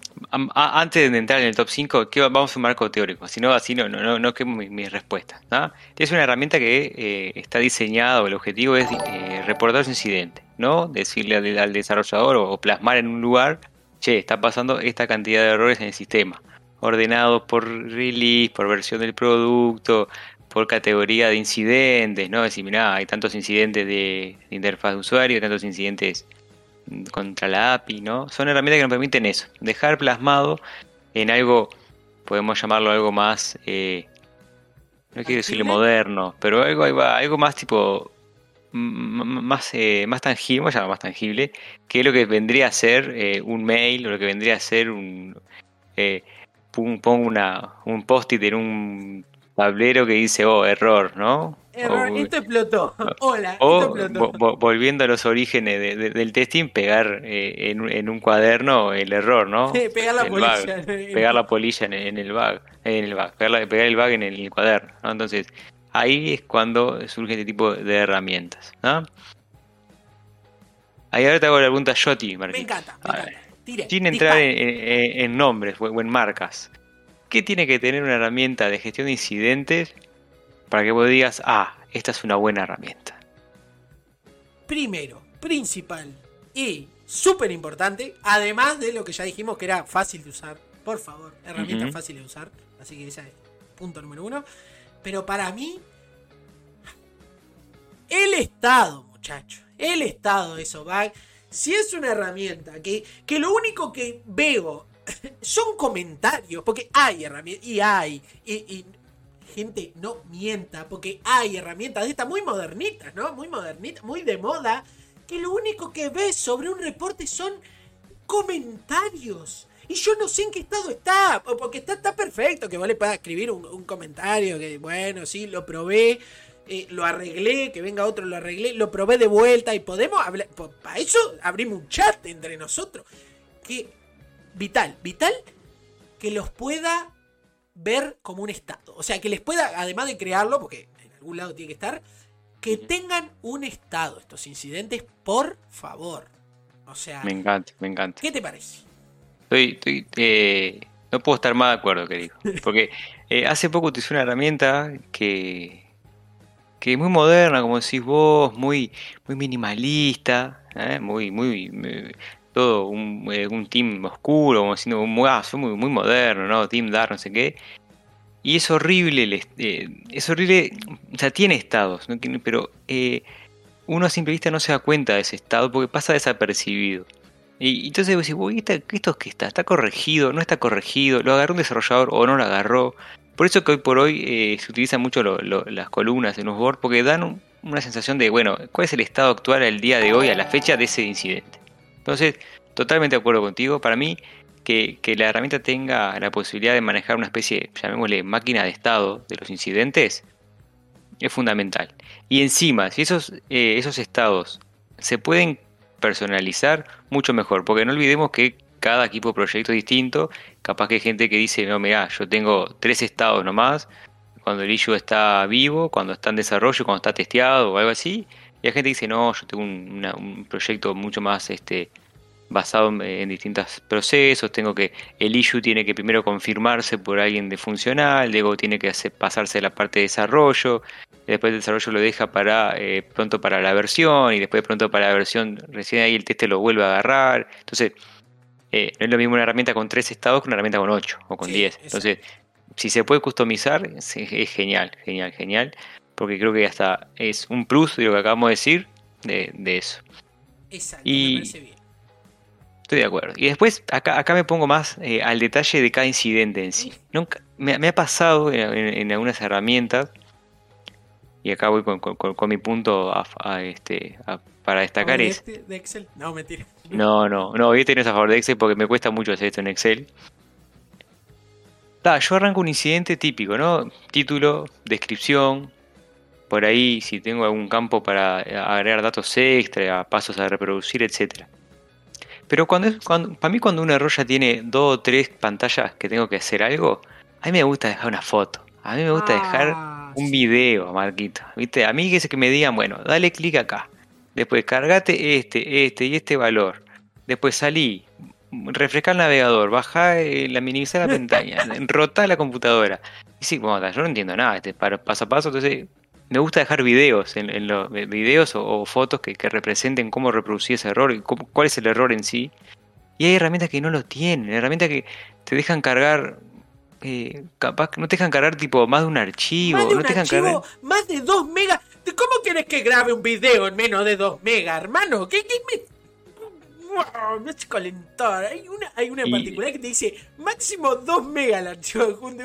antes de entrar en el top 5, ¿qué va- vamos a un marco teórico? Si no, así no, no, no, no quemo mi, mi respuesta. ¿no? Es una herramienta que eh, está diseñada, el objetivo es eh, reportar su incidente, ¿no? Decirle al, al desarrollador o, o plasmar en un lugar, che, está pasando esta cantidad de errores en el sistema ordenados por release, por versión del producto, por categoría de incidentes, ¿no? Decir, mirá, hay tantos incidentes de, de interfaz de usuario, tantos incidentes contra la API, ¿no? Son herramientas que nos permiten eso, dejar plasmado en algo, podemos llamarlo algo más, eh, no quiero decirle moderno, pero algo, algo más tipo, más, eh, más tangible, vamos a llamar más tangible, que lo que vendría a ser eh, un mail o lo que vendría a ser un... eh, pongo una, un post-it en un tablero que dice, oh, error, ¿no? Error, O- esto explotó. *laughs* Hola, o esto explotó. vo- vo- volviendo a los orígenes de- de- del testing, pegar eh, en, un- en un cuaderno el error, ¿no? Pegar la El polilla. bug. Pegar la polilla en, en el bug, en el bug, pegar, la- pegar el bug en el cuaderno, ¿no? Entonces, ahí es cuando surge este tipo de herramientas, ¿no? Ahí ahora te hago la pregunta yo a ti, Me Marquito. encanta, me encanta. Sin entrar en, en- en nombres o en marcas, ¿qué tiene que tener una herramienta de gestión de incidentes para que vos digas, ah, esta es una buena herramienta? primero, principal y súper importante, además de lo que ya dijimos que era fácil de usar, por favor, herramienta fácil de usar, así que ese es punto número uno. Pero para mí, el estado, muchacho, el estado de Sobac, si es una herramienta que, que lo único que veo son comentarios, porque hay herramientas, y hay, y, gente no mienta, porque hay herramientas de estas muy modernitas, ¿no? Muy modernitas, muy de moda, que lo único que ves sobre un reporte son comentarios. Y yo no sé en qué estado está, po- porque está, está perfecto que vos le puedas escribir un, un comentario, que bueno, sí, lo probé, eh, lo arreglé, que venga otro, lo arreglé, lo probé de vuelta y podemos hablar, para eso abrimos un chat entre nosotros. Que vital, vital que los pueda ver como un estado. O sea, que les pueda, además de crearlo, porque en algún lado tiene que estar, que tengan un estado estos incidentes, por favor. O sea, Me encanta, me encanta. ¿qué te parece? Estoy, estoy, eh, no puedo estar más de acuerdo, querido. *laughs* Porque eh, hace poco utilicé una herramienta que, que es muy moderna, como decís vos, muy, muy minimalista, ¿eh? muy, muy, eh, todo un, eh, un team oscuro, como diciendo, muy, ah, muy, muy moderno, ¿no? Team Dark, no sé qué. Y es horrible, el eh, es horrible, o sea, tiene estados, ¿no? Pero eh, uno a simple vista no se da cuenta de ese estado porque pasa desapercibido. Y, entonces vos decís, uy, ¿esto qué está? ¿Está corregido? ¿No está corregido? ¿Lo agarró un desarrollador o no lo agarró? Por eso que hoy por hoy eh, se utilizan mucho las columnas en los boards porque dan una sensación de, bueno, ¿cuál es el estado actual al día de hoy, a la fecha de ese incidente? Entonces, totalmente de acuerdo contigo. Para mí, que, la herramienta tenga la posibilidad de manejar una especie, llamémosle, máquina de estado de los incidentes, es fundamental. Y encima, si esos, eh, esos estados se pueden personalizar, mucho mejor, porque no olvidemos que cada equipo de proyecto es distinto, capaz que hay gente que dice, no, mira, yo tengo tres estados nomás, cuando el issue está vivo, cuando está en desarrollo, cuando está testeado o algo así, y hay gente que dice, no, yo tengo un, proyecto mucho más este, basado en, distintos procesos, tengo que, el issue tiene que primero confirmarse por alguien de funcional, luego tiene que hacer, pasarse la parte de desarrollo, después el desarrollo lo deja para eh, pronto para la versión y después pronto para la versión recién ahí el teste lo vuelve a agarrar. Entonces, eh, no es lo mismo una herramienta con tres estados que una herramienta con ocho o con diez. Entonces, si se puede customizar, es, genial, genial, genial. Porque creo que hasta es un plus de lo que acabamos de decir de, eso. Exacto, y, me parece bien. Estoy de acuerdo. Y después, acá, acá me pongo más eh, al detalle de cada incidente en sí. Nunca, me, ha pasado en algunas herramientas y acá voy con, mi punto a, este, para destacar es... de Excel? No, mentira. No, no, no, hoy tenés a favor de Excel porque me cuesta mucho hacer esto en Excel. yo arranco un incidente típico, ¿no? Título, descripción, por ahí si tengo algún campo para agregar datos extra, pasos a reproducir, etc. Pero cuando, cuando para mí cuando un error ya tiene dos o tres pantallas que tengo que hacer algo, a mí me gusta dejar una foto. A mí me gusta dejar ah un video, Marquito. ¿Viste? A mí que es que me digan, bueno, dale clic acá. Después cargate este, este y este valor. Después salí, refrescar el navegador, bajar la minimizar la *laughs* pantalla, rotar la computadora. Y sí, bueno, yo no entiendo nada, este paso a paso, entonces me gusta dejar videos en, los videos o, fotos que, representen cómo reproducir ese error y cuál es el error en sí. Y hay herramientas que no lo tienen, herramientas que te dejan cargar eh, capaz que no te dejan cargar tipo más de un archivo. Más de un te archivo, más de 2 megas. ¿Cómo quieres que grabe un video en menos de 2 megas, hermano? ¿Qué, qué me... Wow, no calentar. Hay una, hay una en particular que te dice máximo 2 megas el archivo junto.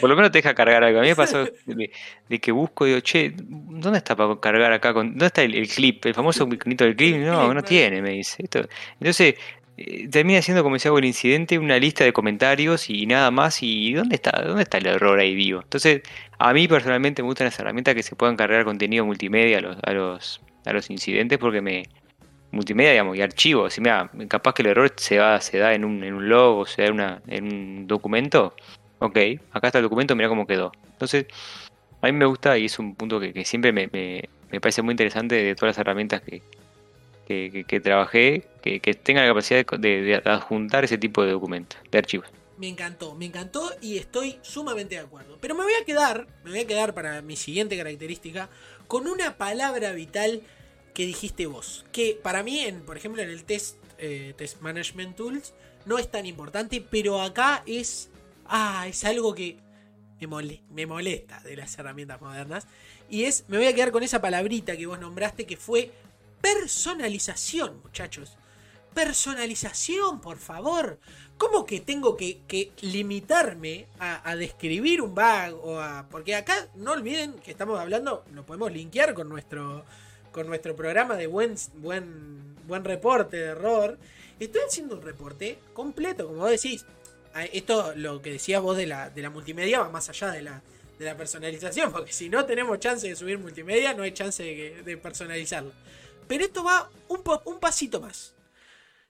por lo menos te deja cargar algo. A mí me pasó *laughs* de, que busco y digo, che, ¿dónde está para cargar acá? ¿Dónde está el, clip? El famoso iconito del clip. No, no tiene, me dice. Esto. Entonces, eh, termina siendo, como decía, el incidente, una lista de comentarios y nada más. ¿Y dónde está, dónde está el error ahí vivo? Entonces, a mí personalmente me gustan las herramientas que se puedan cargar contenido multimedia a los, a los, a los incidentes porque me. Multimedia, digamos, y archivos. Si mira, capaz que el error se, va, se da en un, en un log o se da en, una, en un documento. Ok, acá está el documento, mira cómo quedó. Entonces, a mí me gusta y es un punto que, que siempre me, me, me parece muy interesante de todas las herramientas que, que, trabajé que, tenga la capacidad de, adjuntar ese tipo de documentos, de archivos. Me encantó, me encantó y estoy sumamente de acuerdo. Pero me voy a quedar, me voy a quedar para mi siguiente característica con una palabra vital que dijiste vos. Que para mí, en, por ejemplo, en el test, eh, test Management Tools, no es tan importante, pero acá es. Ah, es algo que me, me molesta de las herramientas modernas. Y es, me voy a quedar con esa palabrita que vos nombraste que fue personalización, muchachos. Personalización, por favor. ¿Cómo que tengo que, limitarme a, describir un bug? O a, porque acá no olviden que estamos hablando, lo podemos linkear con nuestro, con nuestro programa de buen, buen, buen reporte de error. Estoy haciendo un reporte completo, como vos decís. Esto, lo que decías vos de la, de la multimedia, va más allá de la, de la personalización, *laughs* porque si no tenemos chance de subir multimedia, no hay chance de, personalizarlo. Pero esto va un, un pasito más.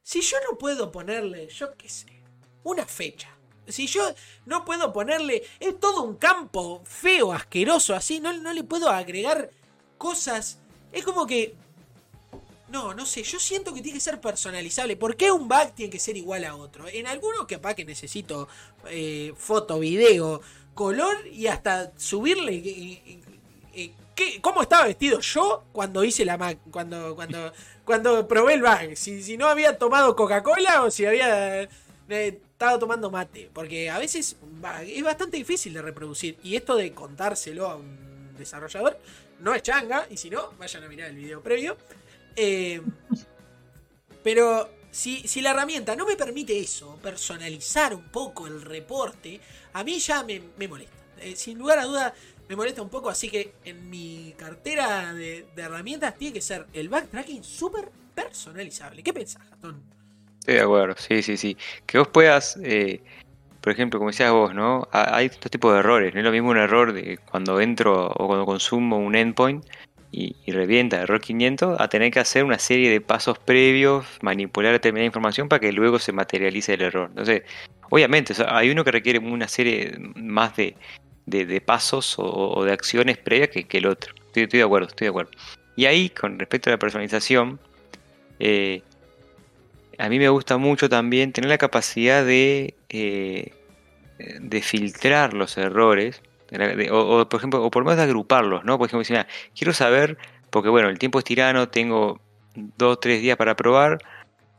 Si yo no puedo ponerle, yo qué sé, una fecha. Si yo no puedo ponerle, es todo un campo feo, asqueroso, así, no, no le puedo agregar cosas. Es como que... No, no sé, yo siento que tiene que ser personalizable. ¿Por qué un bug tiene que ser igual a otro? En algunos capaz que necesito eh, foto, video, color y hasta subirle eh, eh, ¿Cómo estaba vestido yo cuando hice la cuando cuando *laughs* cuando probé el bag? Si, no había tomado Coca-Cola o si había eh, estado tomando mate, porque a veces es bastante difícil de reproducir y esto de contárselo a un desarrollador no es changa, y si no, vayan a mirar el video previo. Eh, pero si, si, la herramienta no me permite eso, personalizar un poco el reporte, a mí ya me, molesta. Eh, sin lugar a duda, me molesta un poco, así que en mi cartera de, herramientas tiene que ser el backtracking súper personalizable. ¿Qué pensás, Gastón? Estoy de acuerdo, sí, sí, sí. Que vos puedas, eh, por ejemplo, como decías vos, ¿no? Hay dos tipos de errores. No es lo mismo un error de cuando entro o cuando consumo un endpoint y, revienta error 500 a tener que hacer una serie de pasos previos, manipular determinada información para que luego se materialice el error. Entonces, obviamente, hay uno que requiere una serie más de, de, pasos o, de acciones previas que, el otro. Estoy, de acuerdo, estoy de acuerdo. Y ahí, con respecto a la personalización, eh, a mí me gusta mucho también tener la capacidad de, eh, de filtrar los errores, o, por ejemplo, o por más de agruparlos, ¿no? Por ejemplo, si, quiero saber, porque bueno, el tiempo es tirano, tengo dos, tres días para probar,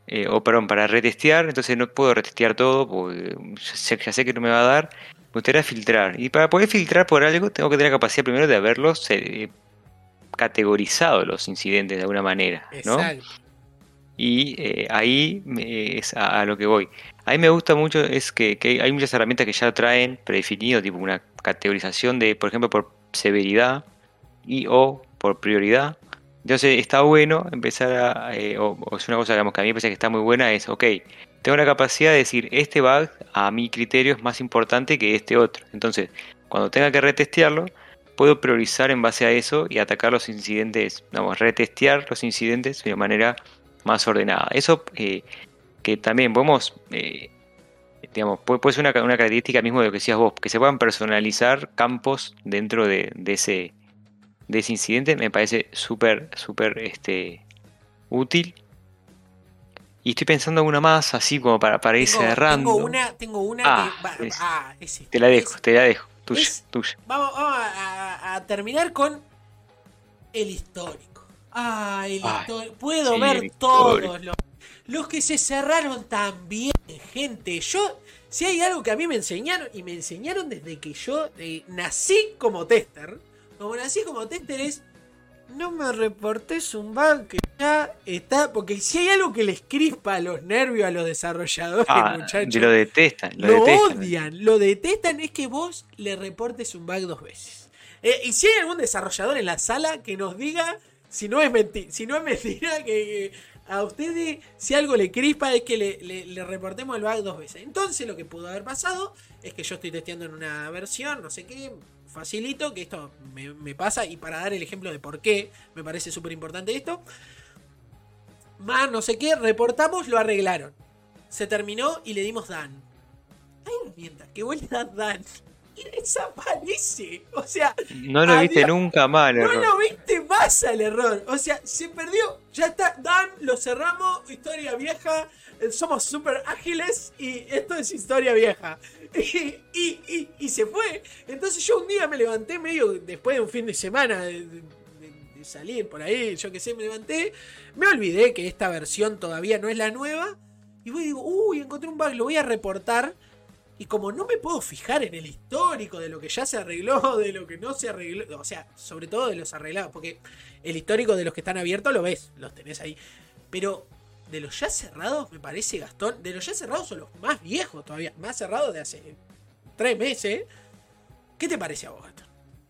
eh, o perdón, para retestear, entonces no puedo retestear todo, porque ya sé que no me va a dar, me gustaría filtrar. Y para poder filtrar por algo, tengo que tener la capacidad primero de haberlos eh, categorizado los incidentes de alguna manera. ¿no? Y eh, ahí es a, lo que voy. A mí me gusta mucho es que, hay muchas herramientas que ya traen predefinido, tipo una categorización de, por ejemplo, por severidad y o por prioridad. Entonces está bueno empezar a, eh, o, es una cosa digamos, que a mí me parece que está muy buena, es, ok, tengo la capacidad de decir, este bug a mi criterio es más importante que este otro. Entonces, cuando tenga que retestearlo, puedo priorizar en base a eso y atacar los incidentes, vamos, retestear los incidentes de manera más ordenada. Eso eh, que también podemos, eh, digamos, puede, ser una, característica mismo de lo que decías vos, que se puedan personalizar campos dentro de, ese, de ese incidente, me parece súper, súper este, útil y estoy pensando en una más, así como para, para ir cerrando. Tengo una, tengo una ah, que. ah, te la dejo, te la dejo. Tuya, tuya. Vamos, a, terminar con el histórico. Histórico. Puedo ver todos los, los que se cerraron también, gente. Yo, si hay algo que a mí me enseñaron, y me enseñaron desde que yo eh, nací como tester, como nací como tester es no me reportes un bug que ya está. Porque si hay algo que les crispa los nervios a los desarrolladores, ah, muchachos. Lo detestan. Lo, odian. Lo detestan es que vos le reportes un bug dos veces. Eh, y si hay algún desarrollador en la sala que nos diga si no es, mentira, si no es mentira que, a ustedes si algo le crispa es que le, le, reportemos el bug dos veces. Entonces lo que pudo haber pasado es que yo estoy testeando en una versión, no sé qué, facilito, que esto me, pasa y para dar el ejemplo de por qué me parece súper importante esto. Más no sé qué, reportamos, lo arreglaron. Se terminó y le dimos Dan. Hay herramientas que vuelve a dar Dan *laughs* y desaparece. O sea. No lo viste nunca mal, No lo viste más al error. O sea, se perdió. Ya está. Dan, lo cerramos. Historia vieja. Somos súper ágiles y esto es historia vieja. *laughs* Y, se fue. Entonces yo un día me levanté medio después de un fin de semana de, salir por ahí, yo que sé, me levanté, me olvidé que esta versión todavía no es la nueva. Y voy y digo, uy, encontré un bug, lo voy a reportar. Y como no me puedo fijar en el histórico de lo que ya se arregló, *laughs* de lo que no se arregló, o sea, sobre todo de los arreglados, porque el histórico de los que están abiertos lo ves, los tenés ahí. Pero de los ya cerrados, me parece, Gastón, de los ya cerrados son los más viejos todavía, más cerrados de hace tres meses. ¿Qué te parece a vos, Gastón?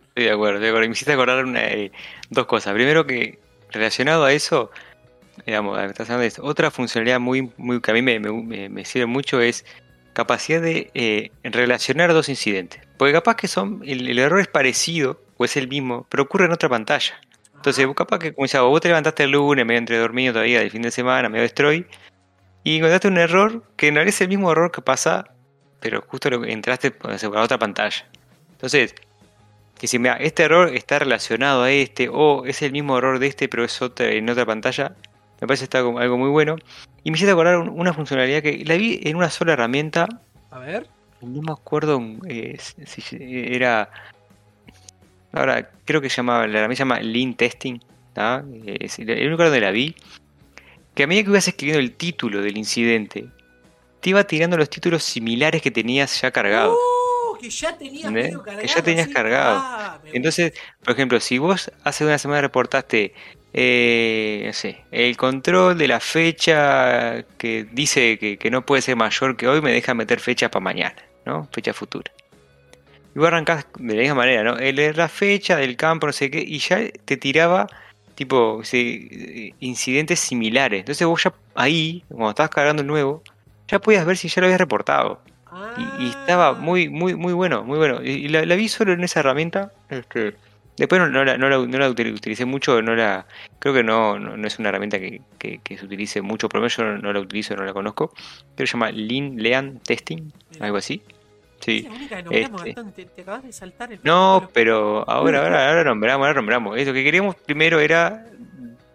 Estoy de acuerdo, de acuerdo. Me hiciste acordar eh, dos cosas. Primero que, relacionado a eso, digamos, de otra funcionalidad muy, muy que a mí me, sirve mucho es capacidad de eh, relacionar dos incidentes. Porque capaz que son, el, error es parecido o es el mismo, pero ocurre en otra pantalla. Entonces, vos capaz que, como decía, vos te levantaste el lunes, medio entre dormido todavía del fin de semana, medio destroy, y encontraste un error que no es el mismo error que pasa, pero justo lo, entraste por otra pantalla. Entonces, que si mira, este error está relacionado a este, o es el mismo error de este, pero es otra, en otra pantalla, me parece está algo muy bueno. Y me hiciste acordar una funcionalidad que la vi en una sola herramienta. A ver. No me acuerdo eh, si era Ahora, creo que se llama, la se llama Lean Testing. Es el único lugar donde la vi. Que a medida que ibas escribiendo el título del incidente, te iba tirando los títulos similares que tenías ya cargados. ¡Oh! que ya tenías medio cargado. Que ya tenías sí. cargado. Ah, Entonces, por ejemplo, si vos hace una semana reportaste, eh, no sé, el control de la fecha que dice que, que no puede ser mayor que hoy, me deja meter fecha para mañana, ¿no? Fecha futura. Y vos arrancás de la misma manera, ¿no? El- la fecha del campo, no sé qué, y ya te tiraba, tipo, incidentes similares. Entonces vos ya ahí, cuando estabas cargando el nuevo, ya podías ver si ya lo habías reportado. Y, y estaba Ah. muy, muy, muy bueno, muy bueno. Y, y la, la vi solo en esa herramienta. Este, después no, no la, no, la, no la util- utilicé mucho, no la, creo que no, no, es una herramienta que, que- que se utilice mucho, por lo menos yo no, la utilizo, no la conozco. Creo que se llama Lean Lean Testing, algo así. Es Sí. este. Gastón, te, acabas de saltar el No, pero ahora, ahora, ahora nombramos, ahora nombramos. Eso que queríamos primero era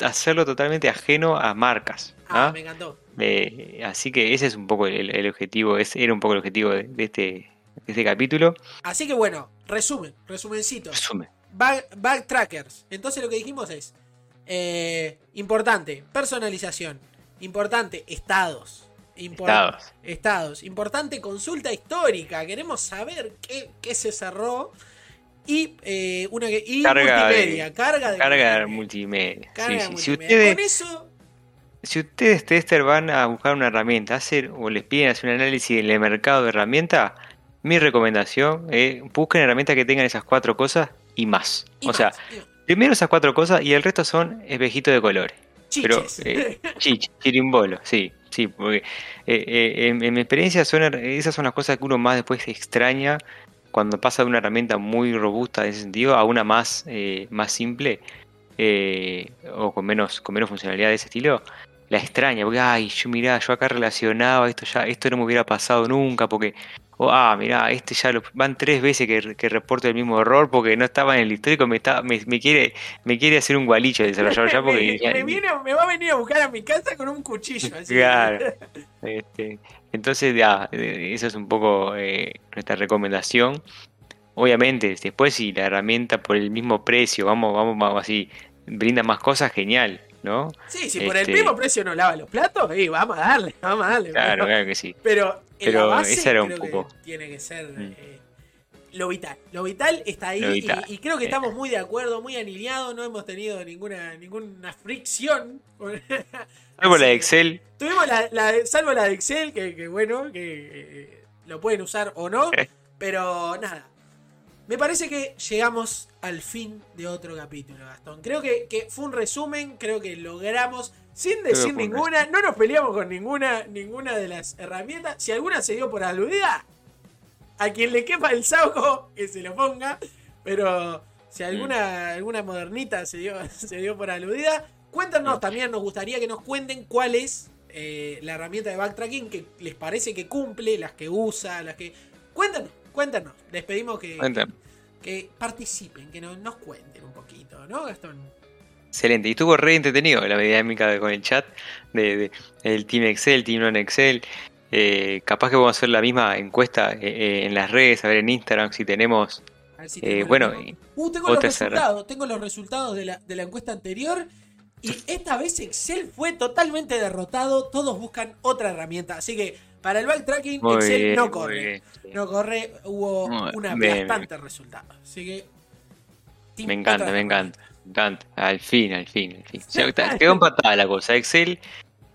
hacerlo totalmente ajeno a marcas. Ah, ¿ah? me encantó. Eh, así que ese es un poco el, el objetivo, ese era un poco el objetivo de, de este, de este capítulo. Así que bueno, resumen, resumencito. Resumen. Backtrackers. Entonces lo que dijimos es, eh, importante, personalización. Importante, estados. Estados. Estados. Importante, consulta histórica. Queremos saber qué, qué se cerró. Y, eh, una que, y Carga de- multimedia. carga de Carga multimedia. multimedia. Carga Sí, de sí. Si multimedia. ustedes, Con eso, si ustedes tester van a buscar una herramienta, hacer o les piden hacer un análisis en el mercado de herramientas, mi recomendación es busquen herramientas que tengan esas cuatro cosas y más. y o sea, más, primero esas cuatro cosas y el resto son espejitos de colores. Pero, *laughs* chiches. eh, Chich, chirimbolo, sí, sí, porque eh, eh, en, en mi experiencia son, esas son las cosas que uno más después extraña cuando pasa de una herramienta muy robusta en ese sentido a una más, eh, más simple eh, o con menos, con menos funcionalidad de ese estilo. La extraña, porque ay, yo mirá, yo acá relacionaba esto ya, esto no me hubiera pasado nunca, porque, o ah, mirá, este ya lo, van tres veces que, que reporto el mismo error porque no estaba en el histórico, me está, me, me quiere, me quiere hacer un gualicho el desarrollador ya porque *laughs* me, viene- me va a venir a buscar a mi casa con un cuchillo. Así. Claro. *laughs* Este, entonces, ya, eh, esa es un poco eh, nuestra recomendación. Obviamente, después si la herramienta por el mismo precio, vamos, vamos, vamos así, brinda más cosas, genial, ¿no? Sí, si por el Este- mismo precio no lava los platos, eh, vamos a darle, vamos a darle. Claro, pero, claro que sí. pero en Pero la base esa era un creo que poco. tiene que ser Mm. eh, lo vital. Lo vital está ahí y- Y, creo que eh. estamos muy de acuerdo, muy alineados, no hemos tenido ninguna, ninguna fricción. *laughs* Salvo la de Excel, Tuvimos la, la de- salvo la de Excel, que, que bueno, que eh, lo pueden usar o no. *laughs* Pero nada. Me parece que llegamos al fin de otro capítulo, Gastón. Creo que, que fue un resumen, creo que logramos, sin decir ninguna, no nos peleamos con ninguna, ninguna de las herramientas. Si alguna se dio por aludida, a quien le quepa el saco, que se lo ponga. Pero si alguna, alguna modernita se dio, *laughs* se dio por aludida, cuéntanos también, nos gustaría que nos cuenten cuál es eh, la herramienta de backtracking que les parece que cumple, las que usa, las que... Cuéntanos, cuéntanos. Les pedimos que, cuéntame. que participen, que nos, nos cuenten un poquito, ¿no, Gastón? Excelente. Y estuvo re entretenido la dinámica con el chat de, de- el Team Excel, Team Non Excel. Eh, capaz que vamos a hacer la misma encuesta eh, eh, en las redes, a ver en Instagram si tenemos. A ver si eh, tengo la bueno, Uh, tengo los resultados, tengo los resultados de la, de la encuesta anterior. Y esta vez Excel fue totalmente derrotado. Todos buscan otra herramienta. Así que para el backtracking, Excel bien, no corre. bien. No corre, hubo Muy un bien, aplastante resultado. Así que. Me encanta, me encanta, me encanta. Al fin, al fin, al fin. *laughs* Quedó empatada la cosa. Excel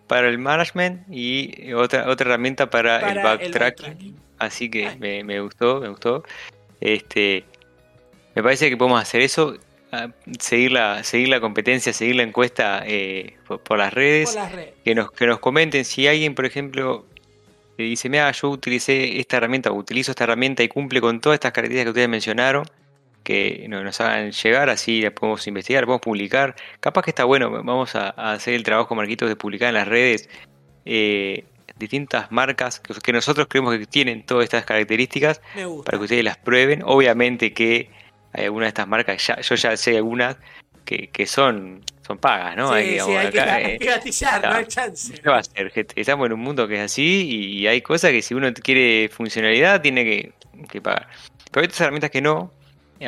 para el management y otra, otra herramienta para, Para el backtracking. Así que me, me gustó, me gustó. Este, me parece que podemos hacer eso, seguir la, seguir la competencia, seguir la encuesta eh, por, por las redes, Por las redes. que nos, que nos comenten si alguien, por ejemplo, que dice, mira, yo utilicé esta herramienta, o utilizo esta herramienta y cumple con todas estas características que ustedes mencionaron, que no- nos hagan llegar, así la podemos investigar, podemos publicar. Capaz que está bueno, vamos a, a hacer el trabajo, Marquitos, de publicar en las redes eh, distintas marcas que, que nosotros creemos que tienen todas estas características para que ustedes las prueben. Obviamente que hay algunas de estas marcas, ya, yo ya sé algunas que, que son, son pagas, ¿no? sí, Hay, sí, hay, que, acá, *laughs* eh, que gatillar, no hay chance. *laughs* ¿Qué va a hacer, gente? Estamos en un mundo que es así y hay cosas que si uno quiere funcionalidad tiene que, que pagar. Pero hay otras herramientas que no.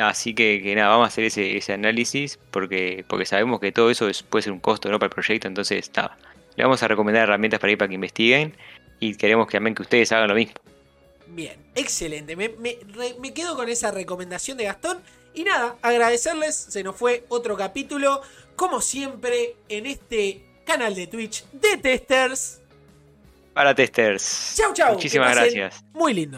Así que, que nada, vamos a hacer ese, ese análisis porque, porque sabemos que todo eso es- puede ser un costo ¿no? para el proyecto. Entonces, nada, le vamos a recomendar herramientas para ir para que investiguen y queremos que también que ustedes hagan lo mismo. Bien, excelente. Me, me- re- me quedo con esa recomendación de Gastón. Y nada, agradecerles. Se nos fue otro capítulo. Como siempre, en este canal de Twitch de Testers. Para testers. Chau, chau. Muchísimas gracias. Muy lindo.